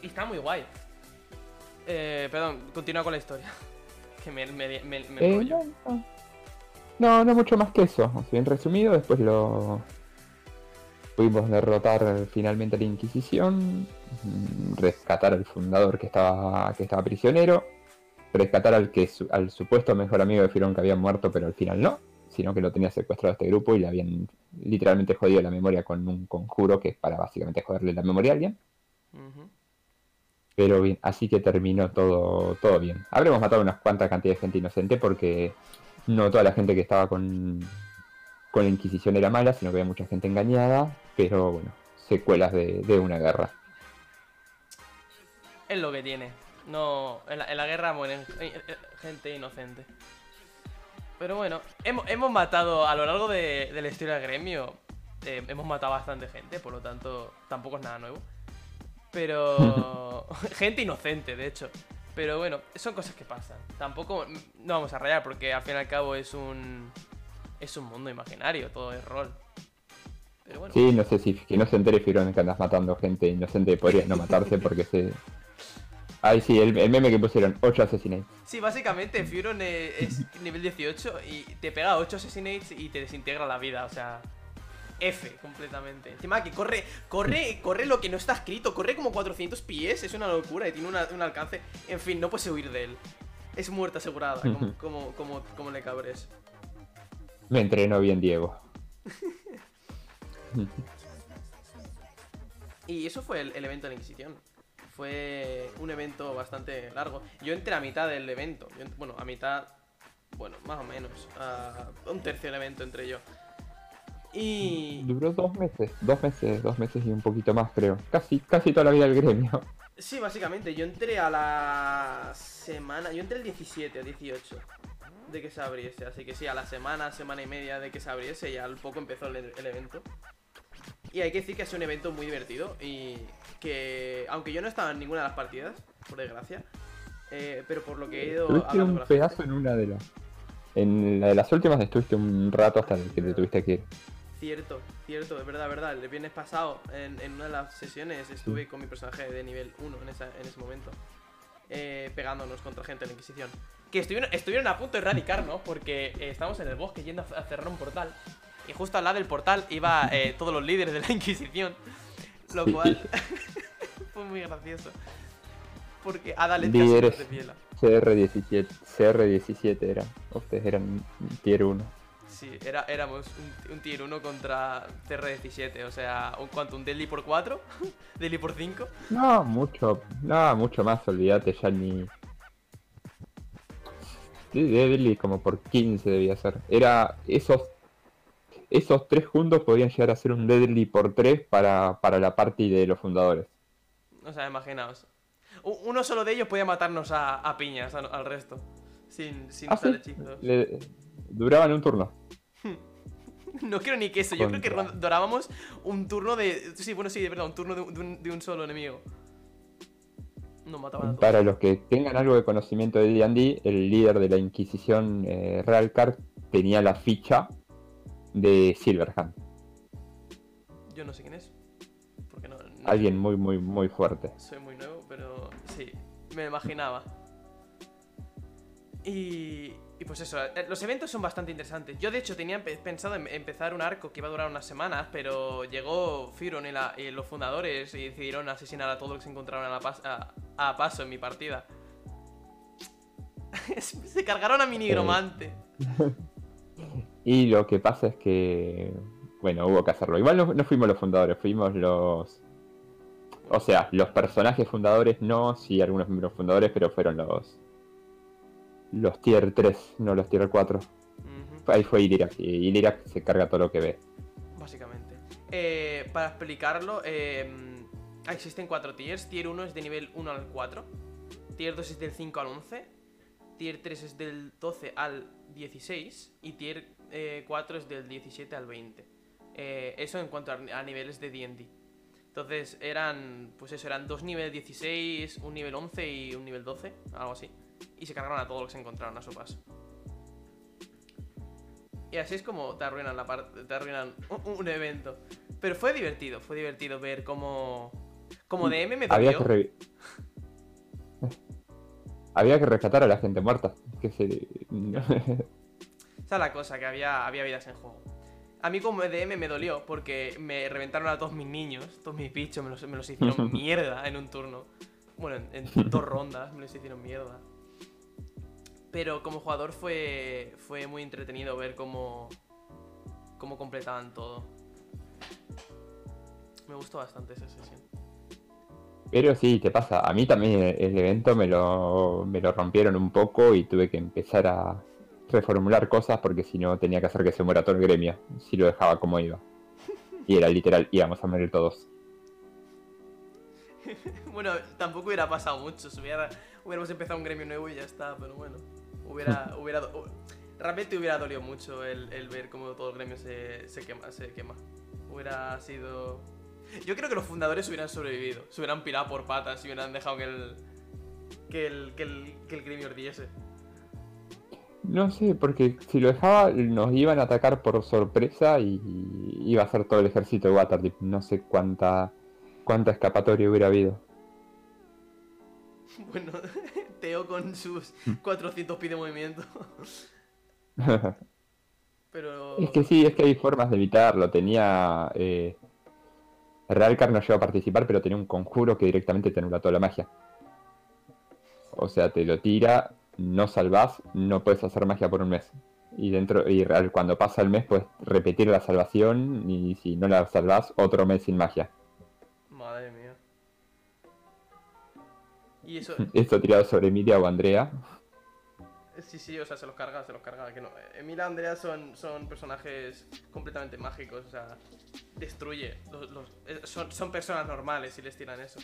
S1: Y está muy guay. Eh, perdón, continúa con la historia. Que me, me, me, me
S2: Eh, no, no. no, no mucho más que eso. O sea, Bien resumido, después lo pudimos derrotar finalmente a la Inquisición, mm, rescatar al fundador que estaba, que estaba prisionero, rescatar al que su- al supuesto mejor amigo de Firón que había muerto, pero al final no. sino que lo tenía secuestrado este grupo y le habían literalmente jodido la memoria con un conjuro que es para básicamente joderle la memoria a alguien. Pero bien, así que terminó todo, todo bien. Habremos matado unas cuantas cantidades de gente inocente porque no toda la gente que estaba con, con la Inquisición era mala, sino que había mucha gente engañada, pero bueno, secuelas de, de una guerra.
S1: Es lo que tiene. No, en la, en la guerra mueren eh, eh, gente inocente. Pero bueno, hemos, hemos matado a lo largo de, de la historia del gremio. eh, hemos matado bastante gente, por lo tanto, tampoco es nada nuevo. Pero. gente inocente, de hecho. Pero bueno, son cosas que pasan. Tampoco. No vamos a rayar, porque al fin y al cabo es un. Es un mundo imaginario, todo es rol. Pero bueno.
S2: Sí, no sé si que no se entere Firón que andas matando gente inocente podría no matarse porque se... Ay, sí, el, el meme que pusieron, 8 asesinatos.
S1: Sí, básicamente Furon eh, es nivel 18 y te pega 8 assassinates y te desintegra la vida, o sea, F completamente. Encima que corre, corre, corre lo que no está escrito, corre como 400 pies, es una locura y tiene una- un alcance, en fin, no puedes huir de él. Es muerte asegurada, como, como, como, como le cabres.
S2: Me entrenó bien Diego.
S1: Y eso fue el, el evento de la Inquisición. Fue un evento bastante largo. Yo entré a mitad del evento. Yo bueno, a mitad. Bueno, más o menos. A un tercio del evento entre yo. Y.
S2: Duró dos meses, dos meses, dos meses y un poquito más creo. Casi, casi toda la vida del gremio.
S1: Sí, básicamente. Yo entré a la semana. Yo entré el 17 o 18 de que se abriese. Así que sí, a la semana, semana y media de que se abriese, ya al poco empezó el, el evento. Y hay que decir que es un evento muy divertido y que, aunque yo no estaba en ninguna de las partidas, por desgracia, eh, pero por lo que he ido
S2: Tuviste un pedazo
S1: gente,
S2: en una de las... En la de las últimas estuviste un rato hasta que te tuviste que ir.
S1: Cierto, cierto, es verdad, verdad, el viernes pasado, en, en una de las sesiones, estuve con mi personaje de nivel 1 en, esa, en ese momento, eh, pegándonos contra gente de la Inquisición. Que estuvieron, estuvieron a punto de erradicarnos porque eh, estábamos en el bosque yendo a, cerrar un portal. Y justo al lado del portal iba eh, todos los líderes de la Inquisición. Lo cual fue muy gracioso. Porque Ada le
S2: Líderes.
S1: de piela.
S2: CR17, CR17 era. Ustedes eran tier 1.
S1: Sí, era, éramos un, un tier 1 contra CR17. O sea, un cuánto, un Deadly por 4, Deadly por 5.
S2: No, mucho, no, mucho más, olvídate, ya ni... Sí, Deadly como por 15 debía ser. Era esos... Esos tres juntos podían llegar a ser un Deadly por 3 para, para la party de los fundadores.
S1: O sea, imaginaos. Uno solo de ellos podía matarnos a, a piñas al, al resto. Sin, sin
S2: Ah,
S1: usar
S2: sí,
S1: hechizos.
S2: le- duraban un turno.
S1: No quiero ni que eso. Yo creo que durábamos un turno de. Sí, bueno, sí, de verdad, un turno de, un- de solo enemigo. Nos mataban a todos.
S2: Para los que tengan algo de conocimiento de D&D, el líder de la Inquisición, eh, Realcar, tenía la ficha de Silverhand.
S1: Yo no sé quién es. Porque no. no-
S2: Alguien muy, muy, muy fuerte.
S1: Soy muy nuevo, pero sí, me imaginaba. Y, y pues eso, eh, los eventos son bastante interesantes. Yo de hecho tenía pensado en empezar un arco que iba a durar unas semanas, pero llegó Firon y, los fundadores y decidieron asesinar a todos los que se encontraron a, la pas- a- a paso en mi partida. se cargaron a mi nigromante.
S2: Y lo que pasa es que, bueno, hubo que hacerlo. Igual no, no fuimos los fundadores, fuimos los... O sea, los personajes fundadores no, sí algunos miembros fundadores, pero fueron los... Los tier 3, no los tier 4.
S1: Ujú.
S2: Ahí fue Ilirak, y Ilirak se carga todo lo que ve.
S1: Básicamente. Eh, para explicarlo, eh, existen cuatro tiers. Tier 1 es de nivel 1 al 4. Tier 2 es del 5 al 11. Tier 3 es del 12 al 16. Y Tier eh, 4 es del 17 al 20. Eh, eso en cuanto a, a niveles de DD. Entonces eran, pues eso, eran dos niveles 16, un nivel 11 y un nivel 12, algo así. Y se cargaron a todos los que se encontraron a su paso. Y así es como te arruinan la parte, te arruinan un, un evento. Pero fue divertido, fue divertido ver cómo como DM me
S2: Había
S1: dolió.
S2: que, re- Había que rescatar a la gente muerta. Que se...
S1: Esa es la cosa, que había, había vidas en juego. A mí como DM me dolió porque me reventaron a todos mis niños, todos mis bichos, me los, me los hicieron mierda en un turno. Bueno, en, en dos rondas me los hicieron mierda. Pero como jugador fue, fue muy entretenido ver cómo, cómo completaban todo. Me gustó bastante esa sesión.
S2: Pero sí, te pasa. A mí también el evento me lo, me lo rompieron un poco y tuve que empezar a reformular cosas porque si no tenía que hacer que se muera todo el gremio. Si lo dejaba como iba. Y era literal, íbamos a morir todos.
S1: bueno, tampoco hubiera pasado mucho. Si hubiera, hubiéramos empezado un gremio nuevo y ya está, pero bueno. Hubiera. hubiera realmente hubiera dolido mucho el, el, ver cómo todo el gremio se, se, quema, se quema. Hubiera sido yo creo que los fundadores hubieran sobrevivido. Se hubieran pirado por patas y hubieran dejado que el. que el. que el, que el gremio ardiese.
S2: No sé, porque si lo dejaba, nos iban a atacar por sorpresa y iba a ser todo el ejército de Waterdeep. No sé cuánta. cuánta escapatoria hubiera habido.
S1: Bueno, Teo con sus 400 pies de movimiento. Pero.
S2: Es que sí, es que hay formas de evitarlo. Tenía. Eh, Realcar no llegó a participar, pero tenía un conjuro que directamente te anula toda la magia. O sea, te lo tira, no salvás, no puedes hacer magia por un mes. Y dentro y cuando pasa el mes puedes repetir la salvación y si no la salvás, otro mes sin magia.
S1: ¿Y eso?
S2: Esto tirado sobre Emilia o Andrea.
S1: Sí, sí, o sea, se los carga, se los carga. Que no. Emilia y Andrea son, son personajes completamente mágicos, o sea, destruye. Eh, son, son, personas normales si les tiran eso.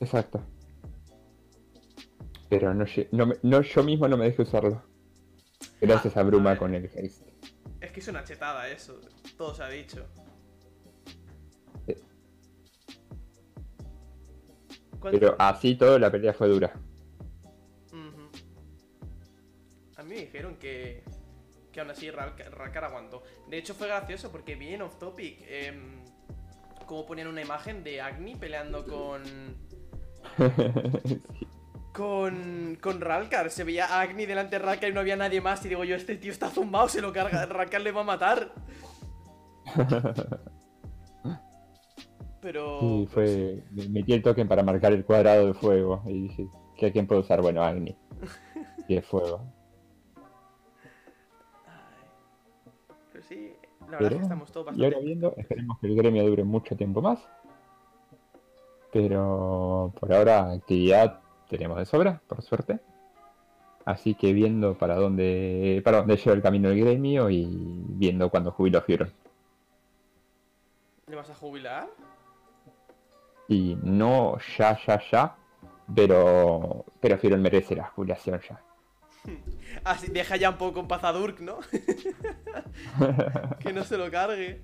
S2: Exacto. Pero no, no, yo mismo no me dejé usarlo. Gracias a Bruma con el haste.
S1: Es que es una chetada eso, todo se ha dicho.
S2: Pero así todo la pelea fue dura.
S1: A mí me dijeron que, que aún así Rakar aguantó. De hecho fue gracioso porque vi en Off Topic eh, como ponían una imagen de Agni peleando con... Con, con Ralkar, se veía a Agni delante de Ralkar y no había nadie más. Y digo yo, este tío está zumbado, se lo carga, Ralkar le va a matar. Pero.
S2: Sí, fue. Metí el token para marcar el cuadrado de fuego. Y dije, ¿qué quién puedo usar? Bueno, Agni. Y de fuego.
S1: La verdad es que estamos todos bastante...
S2: Y ahora viendo, esperemos que el gremio dure mucho tiempo más. Pero por ahora actividad tenemos de sobra, por suerte. Así que viendo para dónde para dónde lleva el camino el gremio y viendo cuándo jubilo a.
S1: ¿Le vas a jubilar?
S2: Y no ya, ya, ya. Pero, pero Fioron merece la jubilación ya.
S1: Así deja ya un poco en paz a Durk, ¿no? que no se lo cargue.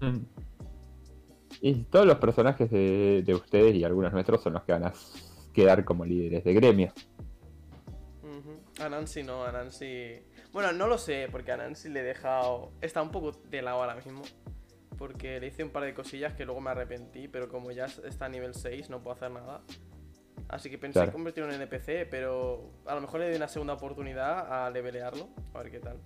S2: Mm. Y todos los personajes de, ustedes y algunos nuestros son los que van a quedar como líderes de gremio.
S1: A Nancy no, a Nancy. Bueno, no lo sé, porque a Nancy le he dejado. Está un poco de lado ahora mismo. Porque le hice un par de cosillas que luego me arrepentí, pero como ya está a nivel 6, no puedo hacer nada. Así que pensé en convertirlo en NPC, pero a lo mejor le doy una segunda oportunidad a levelearlo. A ver qué tal.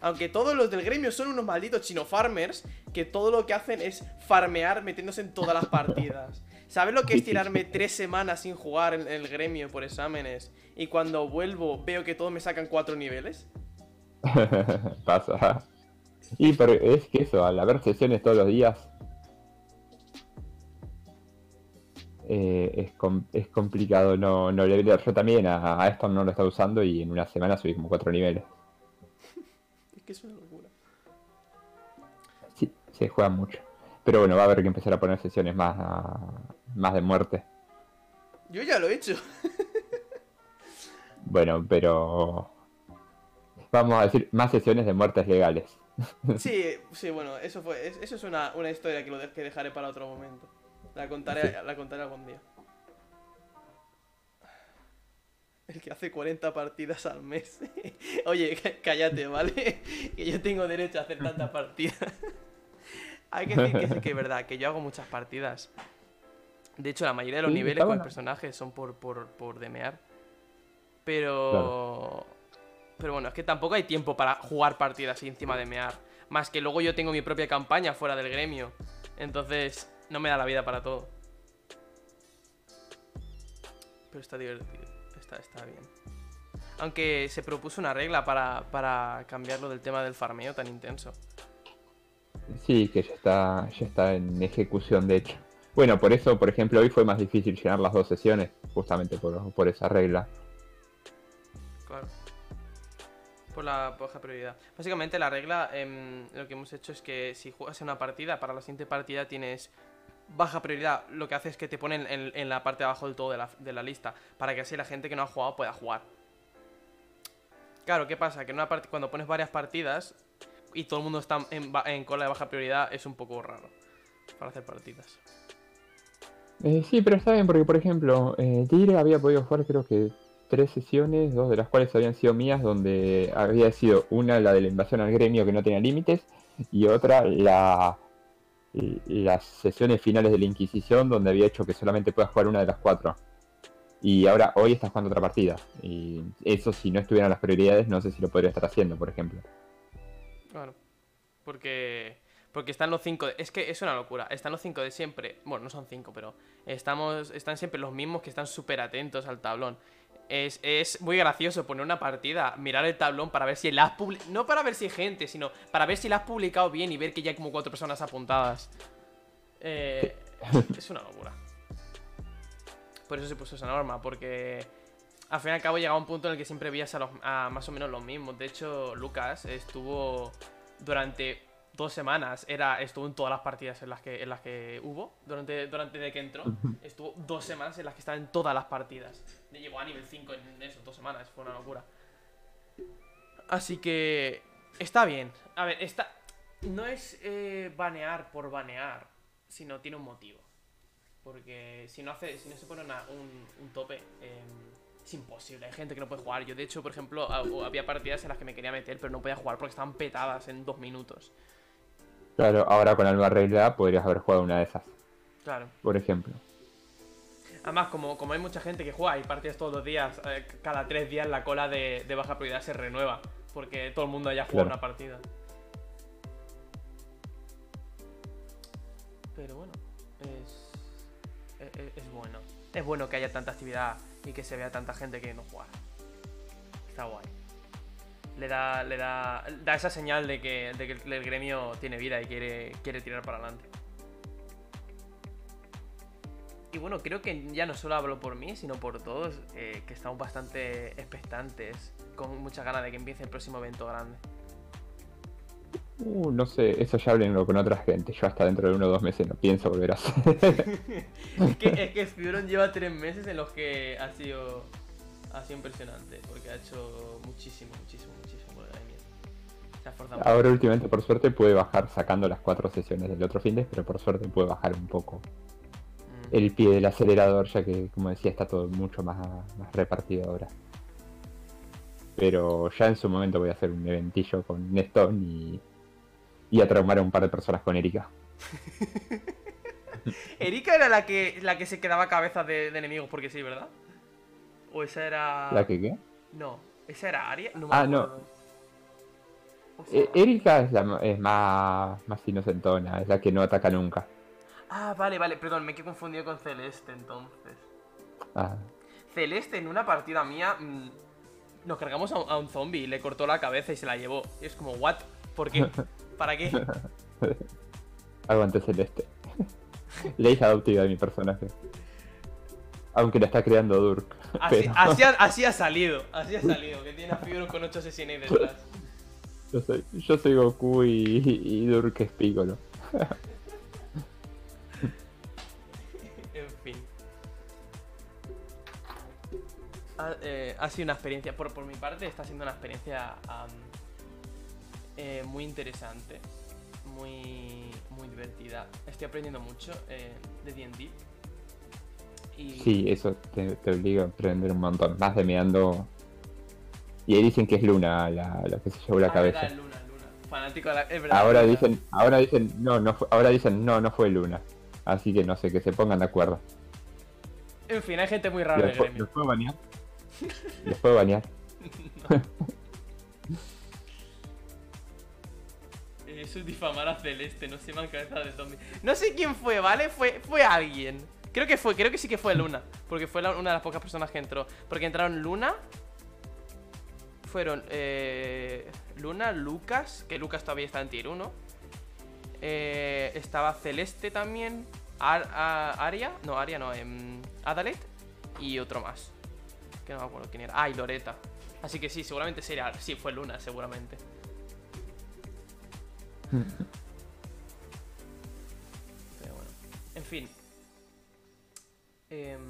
S1: Aunque todos los del gremio son unos malditos chino farmers que todo lo que hacen es farmear metiéndose en todas las partidas. ¿Sabes lo que es tirarme tres semanas sin jugar en el gremio por exámenes? Y cuando vuelvo veo que todos me sacan cuatro niveles.
S2: Pasa. Y pero es que eso, al haber sesiones todos los días, Eh, es, es, complicado no, no. Yo también a, a, esto no lo estaba usando y en una semana subí como cuatro niveles.
S1: es que es una locura.
S2: Sí, se juega mucho. Pero bueno, va a haber que empezar a poner sesiones más, más de muerte.
S1: Yo ya lo he hecho.
S2: bueno, pero... Vamos a decir, más sesiones de muertes legales.
S1: Sí, sí, bueno, eso fue eso es una, una historia que, lo que dejaré para otro momento. La contaré, la contaré algún día. El que hace 40 partidas al mes. Oye, cállate, ¿vale? que yo tengo derecho a hacer tantas partidas. Hay que decir que sí que es verdad, que yo hago muchas partidas. De hecho, la mayoría de los niveles con el personaje son por, por, por demear. Pero... Pero bueno, es que tampoco hay tiempo para jugar partidas encima de mear. Más que luego yo tengo mi propia campaña fuera del gremio. Entonces, no me da la vida para todo. Pero está divertido. está, está bien. Aunque se propuso una regla para, para cambiarlo del tema del farmeo tan intenso.
S2: Sí, que ya está, ya está en ejecución, de hecho. Bueno, por eso, por ejemplo, hoy fue más difícil llenar las dos sesiones, justamente por, por esa regla.
S1: Claro. Por la baja prioridad. Básicamente la regla, em, lo que hemos hecho es que si juegas en una partida, para la siguiente partida tienes baja prioridad. Lo que hace es que te ponen en, la parte de abajo del todo de la, lista, para que así la gente que no ha jugado pueda jugar. Claro, ¿qué pasa? Que en una cuando pones varias partidas y todo el mundo está en cola de baja prioridad, es un poco raro para hacer partidas.
S2: Eh, sí, pero está bien porque, por ejemplo, eh, Tigre había podido jugar creo que tres sesiones, dos de las cuales habían sido mías, donde había sido una la de la invasión al gremio que no tenía límites y otra la las sesiones finales de la Inquisición donde había hecho que solamente puedas jugar una de las cuatro. Y ahora, hoy estás jugando otra partida. Y eso si no estuvieran las prioridades, no sé si lo podría estar haciendo, por ejemplo.
S1: Claro. Porque. Porque están los 5 Es que es una locura. Están los 5 de siempre. Bueno, no son 5, pero. Estamos. Están siempre los mismos que están súper atentos al tablón. Es, es muy gracioso poner una partida, mirar el tablón para ver si la has publicado. No para ver si hay gente, sino para ver si la has publicado bien y ver que ya hay como cuatro personas apuntadas. Eh, es una locura. Por eso se puso esa norma, porque al fin y al cabo llegaba un punto en el que siempre veías a, los, a más o menos los mismos. De hecho, Lucas estuvo durante dos semanas, era, estuvo en todas las partidas en las que, en las que hubo, durante, durante de que entró. Estuvo dos semanas en las que estaba en todas las partidas. Llegó a nivel 5 en eso, dos semanas, fue una locura. Así que está bien. A ver, está. No es eh, banear por banear, sino tiene un motivo. Porque si no hace, si no se pone una- un, un tope, eh, es imposible. Hay gente que no puede jugar. Yo, de hecho, por ejemplo, ha- había partidas en las que me quería meter, pero no podía jugar porque estaban petadas en dos minutos.
S2: Claro, ahora con la nueva regla podrías haber jugado una de esas,
S1: Claro.
S2: por ejemplo.
S1: Además, como, como hay mucha gente que juega y partidas todos los días, eh, cada tres días la cola de, de baja prioridad se renueva. Porque todo el mundo haya jugado
S2: Claro.
S1: una partida. Pero bueno, es, es, es- es bueno. Es bueno que haya tanta actividad y que se vea tanta gente que no juega. Está guay. Le da, le da, da esa señal de que, de que el gremio tiene vida y quiere, quiere tirar para adelante. Y bueno, creo que ya no solo hablo por mí, sino por todos, eh, que estamos bastante expectantes, con muchas ganas de que empiece el próximo evento grande.
S2: Uh, no sé, eso ya hablenlo con otra gente. Yo hasta dentro de uno o dos meses no pienso volver a hacer.
S1: es que, es que Spiron lleva tres meses en los que ha sido, ha sido impresionante, porque ha hecho muchísimo, muchísimo, muchísimo. Se ha esforzado mucho.
S2: Ahora últimamente por suerte puede bajar sacando las cuatro sesiones del otro fin de, pero por suerte puede bajar un poco
S1: Mm.
S2: el pie del acelerador, ya que como decía está todo mucho más, más repartido ahora. Pero ya en su momento voy a hacer un eventillo con Neston y, y a traumar a un par de personas con Erika.
S1: Erika era la que, la que se quedaba cabeza de, de enemigos porque sí, ¿verdad? ¿O esa era...?
S2: ¿La que qué?
S1: No, ¿esa era Aria? No
S2: Ah, no.
S1: acuerdo. O sea-
S2: Eh, Erika es, la, es más, más inocentona, es la que no ataca nunca.
S1: Ah, vale, vale, perdón, me he confundido con Celeste entonces.
S2: Ah,
S1: Celeste en una partida mía mm, nos cargamos a un, zombie, le cortó la cabeza y se la llevó. Y es como, ¿what? ¿Por qué? ¿Para qué?
S2: aguante celeste. hija adoptiva de mi personaje. Aunque la está creando Durk.
S1: Así,
S2: pero-
S1: así ha, así ha salido, así ha salido, que tiene a Fibron con 8 asesinos detrás.
S2: Yo soy, yo soy Goku y, y Durk es Piccolo.
S1: En fin. Ha, eh, ha sido una experiencia, por, por mi parte, está siendo una experiencia eh, muy interesante, muy, muy divertida. Estoy aprendiendo mucho eh, de D&D. Y
S2: Sí, eso te, te obliga a aprender un montón. Más de meando. Y ahí dicen que es Luna la, la que se llevó la
S1: Ah,
S2: cabeza.
S1: verdad, Luna, Luna. Fanático de la... Es verdad,
S2: Ahora
S1: verdad.
S2: dicen, ahora dicen, no, no fue, ahora dicen, no, no fue Luna. Así que no sé, que se pongan de acuerdo.
S1: En fin, hay gente muy rara en
S2: ¿Los,
S1: el
S2: pu-
S1: gremio.
S2: los puedo banear? ¿Los puedo banear?
S1: Eso es difamar a Celeste, no se me cabeza de zombie. No sé quién fue, ¿vale? Fue, fue alguien. Creo que fue, creo que sí que fue Luna. Porque fue una de las pocas personas que entró. Porque entraron Luna. Fueron eh, Luna, Lucas, que Lucas todavía está en tier 1. Eh, estaba Celeste también. Aria, no, Aria no, eh, Adalet. Y otro más. Que no me acuerdo quién era. Ah, y Loreta. Así que sí, seguramente sería. Sí, fue Luna, seguramente. Pero bueno. En fin. Em,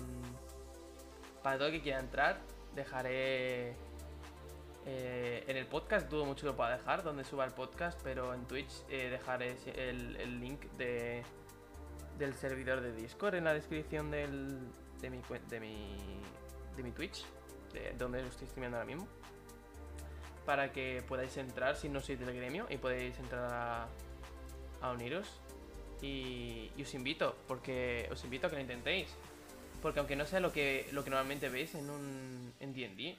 S1: para todo el que quiera entrar, dejaré. Eh, en el podcast dudo mucho que lo pueda dejar, donde suba el podcast, pero en Twitch eh, dejaré el, link de, del servidor de Discord en la descripción del, de, mi, de, Twitch, de donde lo estoy streamando ahora mismo para que podáis entrar si no sois del gremio y podéis entrar a, uniros. Y, os invito, porque os invito a que lo intentéis. Porque aunque no sea lo que, lo que normalmente veis en un en D&D,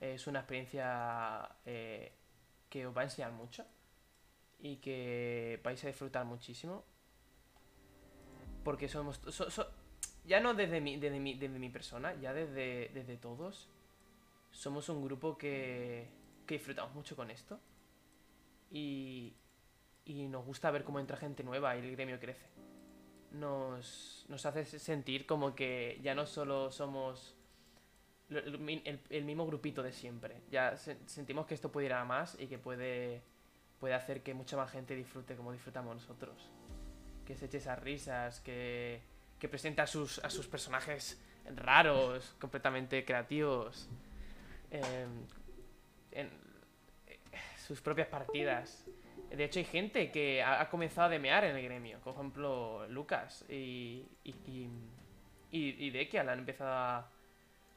S1: es una experiencia eh, que os va a enseñar mucho y que vais a disfrutar muchísimo. Porque somos... ya no desde mi, desde, mi, desde mi persona, ya desde, desde todos. Somos un grupo que, que disfrutamos mucho con esto. Y, y nos gusta ver cómo entra gente nueva y el gremio crece. Nos, nos hace sentir como que ya no solo somos el, mismo grupito de siempre. Ya sentimos que esto puede ir a más y que puede, puede hacer que mucha más gente disfrute como disfrutamos nosotros. Que se eche esas risas, que, que presente a sus, a sus personajes raros, completamente creativos. Eh, en sus propias partidas. De hecho, hay gente que ha, comenzado a demear en el gremio. Por ejemplo, Lucas y, y, y, y Dekia han empezado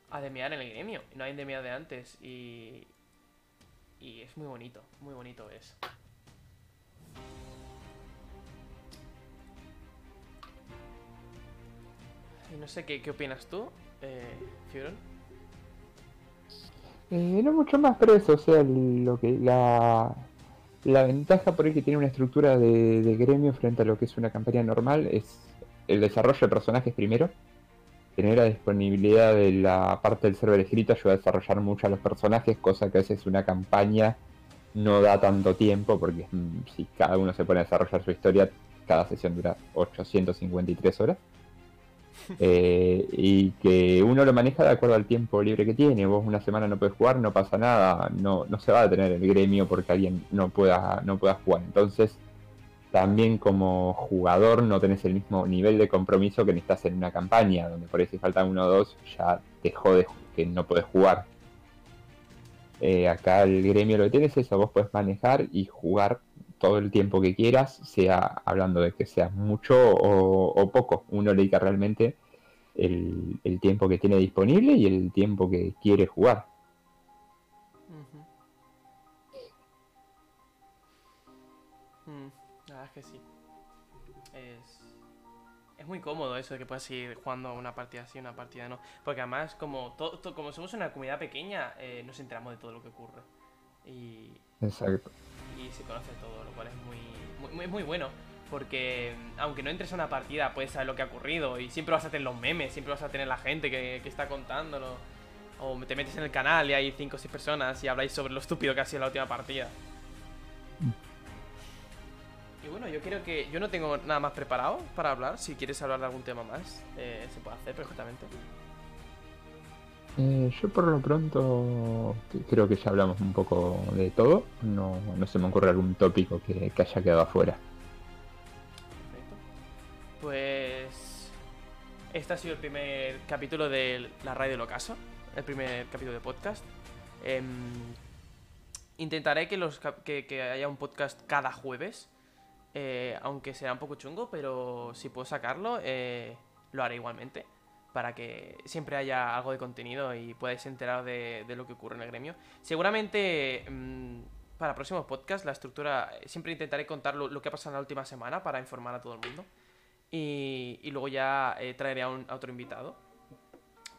S1: a, demear en el gremio. No hay demeado de antes. Y, y es muy bonito. Muy bonito es. Y no sé qué, qué opinas tú, eh,
S2: eh, no mucho más, pero eso, o sea, lo que la, la ventaja por ahí que tiene una estructura de, gremio frente a lo que es una campaña normal es el desarrollo de personajes primero. Tener la disponibilidad de la parte del server escrito ayuda a desarrollar mucho a los personajes, cosa que a veces una campaña no da tanto tiempo, porque mm, si cada uno se pone a desarrollar su historia, cada sesión dura 853 horas. Eh, y que uno lo maneja de acuerdo al tiempo libre que tiene. Vos una semana no puedes jugar, no pasa nada, no, no se va a detener el gremio porque alguien no pueda, no pueda jugar. Entonces, también como jugador no tenés el mismo nivel de compromiso que necesitas en una campaña, donde por ahí si faltan uno o dos, ya te jode que no puedes jugar. Eh, acá el gremio lo que tienes es eso, vos puedes manejar y jugar todo el tiempo que quieras, sea hablando de que sea mucho o, poco. Uno le dedica realmente el, tiempo que tiene disponible y el tiempo que quiere jugar.
S1: Mm, la verdad es que sí. Es, es muy cómodo eso de que puedas ir jugando una partida así, una partida no. Porque además, como, como somos una comunidad pequeña, eh, nos enteramos de todo lo que ocurre. Y,
S2: Exacto
S1: y se conoce todo, lo cual es muy, muy, muy bueno. Porque mm, aunque no entres a una partida, puedes saber lo que ha ocurrido. Y siempre vas a tener los memes, siempre vas a tener la gente que, que está contándolo. O te metes en el canal y hay 5 o 6 personas y habláis sobre lo estúpido que ha sido la última partida. Y bueno, yo creo que yo no tengo nada más preparado para hablar. Si quieres hablar de algún tema más, eh, se puede hacer perfectamente.
S2: Eh, yo por lo pronto creo que ya hablamos un poco de todo. No, se me ocurre algún tópico que, haya quedado afuera.
S1: Perfecto. Pues este ha sido el primer capítulo de la radio del ocaso. El primer capítulo de podcast. Em, intentaré que, los, que, haya un podcast cada jueves. Eh, aunque sea un poco chungo, pero si puedo sacarlo, eh, lo haré igualmente para que siempre haya algo de contenido y podáis enterar de, lo que ocurre en el gremio. Seguramente mm, para próximos podcasts la estructura, siempre intentaré contar lo, que ha pasado en la última semana para informar a todo el mundo. Y, luego ya eh, traeré a, un, otro invitado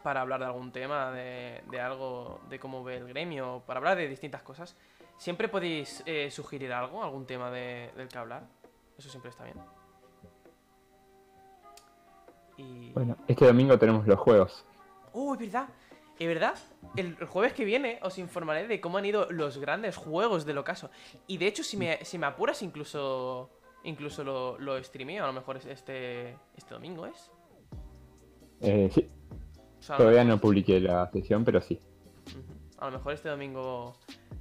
S1: para hablar de algún tema, de, algo, de cómo ve el gremio, para hablar de distintas cosas. Siempre podéis eh, sugerir algo, algún tema del que hablar. Eso siempre está bien. Y...
S2: Bueno, este domingo tenemos los juegos.
S1: ¡Oh, es verdad! Es verdad, el, el jueves que viene os informaré de cómo han ido los grandes juegos del ocaso. Y de hecho, si me, si me apuras, incluso incluso lo, lo streameo. A lo mejor es este, este domingo, ¿es?
S2: Eh, sí,
S1: O sea,
S2: todavía no publiqué la sesión, pero sí.
S1: A lo mejor este domingo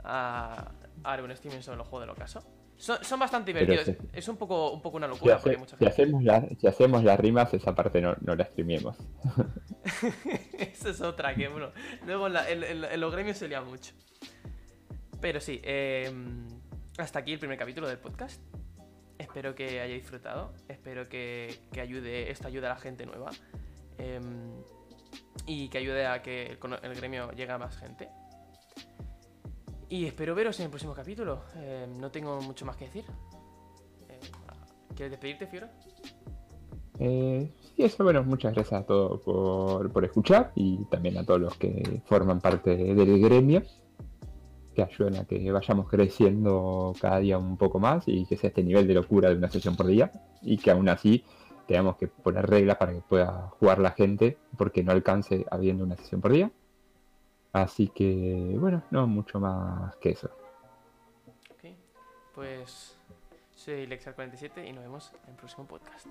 S1: ah, haré un streaming sobre los juegos del ocaso. Son, son bastante divertidos. Es un poco, un poco una
S2: Si,
S1: locura
S2: hace-
S1: porque hay mucha
S2: si hacemos la- si hacemos las rimas, esa parte no, no la streamemos.
S1: Eso es otra que, bueno, luego en, la- en- en- en los gremios se lía mucho. Pero sí, eh, hasta aquí el primer capítulo del podcast. Espero que haya disfrutado. Espero que, que ayude, esto ayude a la gente nueva. eh, y que ayude a que el gremio llegue a más gente. Y espero veros en el próximo capítulo. Eh, no tengo mucho más que decir. Eh, ¿Quieres despedirte, Fiora?
S2: Eh, sí, eso, bueno, muchas gracias a todos por, por escuchar y también a todos los que forman parte del gremio, que ayudan a que vayamos creciendo cada día un poco más y que sea este nivel de locura de una sesión por día y que aún así tengamos que poner reglas para que pueda jugar la gente porque no alcance habiendo una sesión por día. Así que, bueno, no mucho más que eso.
S1: Ok. Pues soy Lexar47 y nos vemos en el próximo podcast.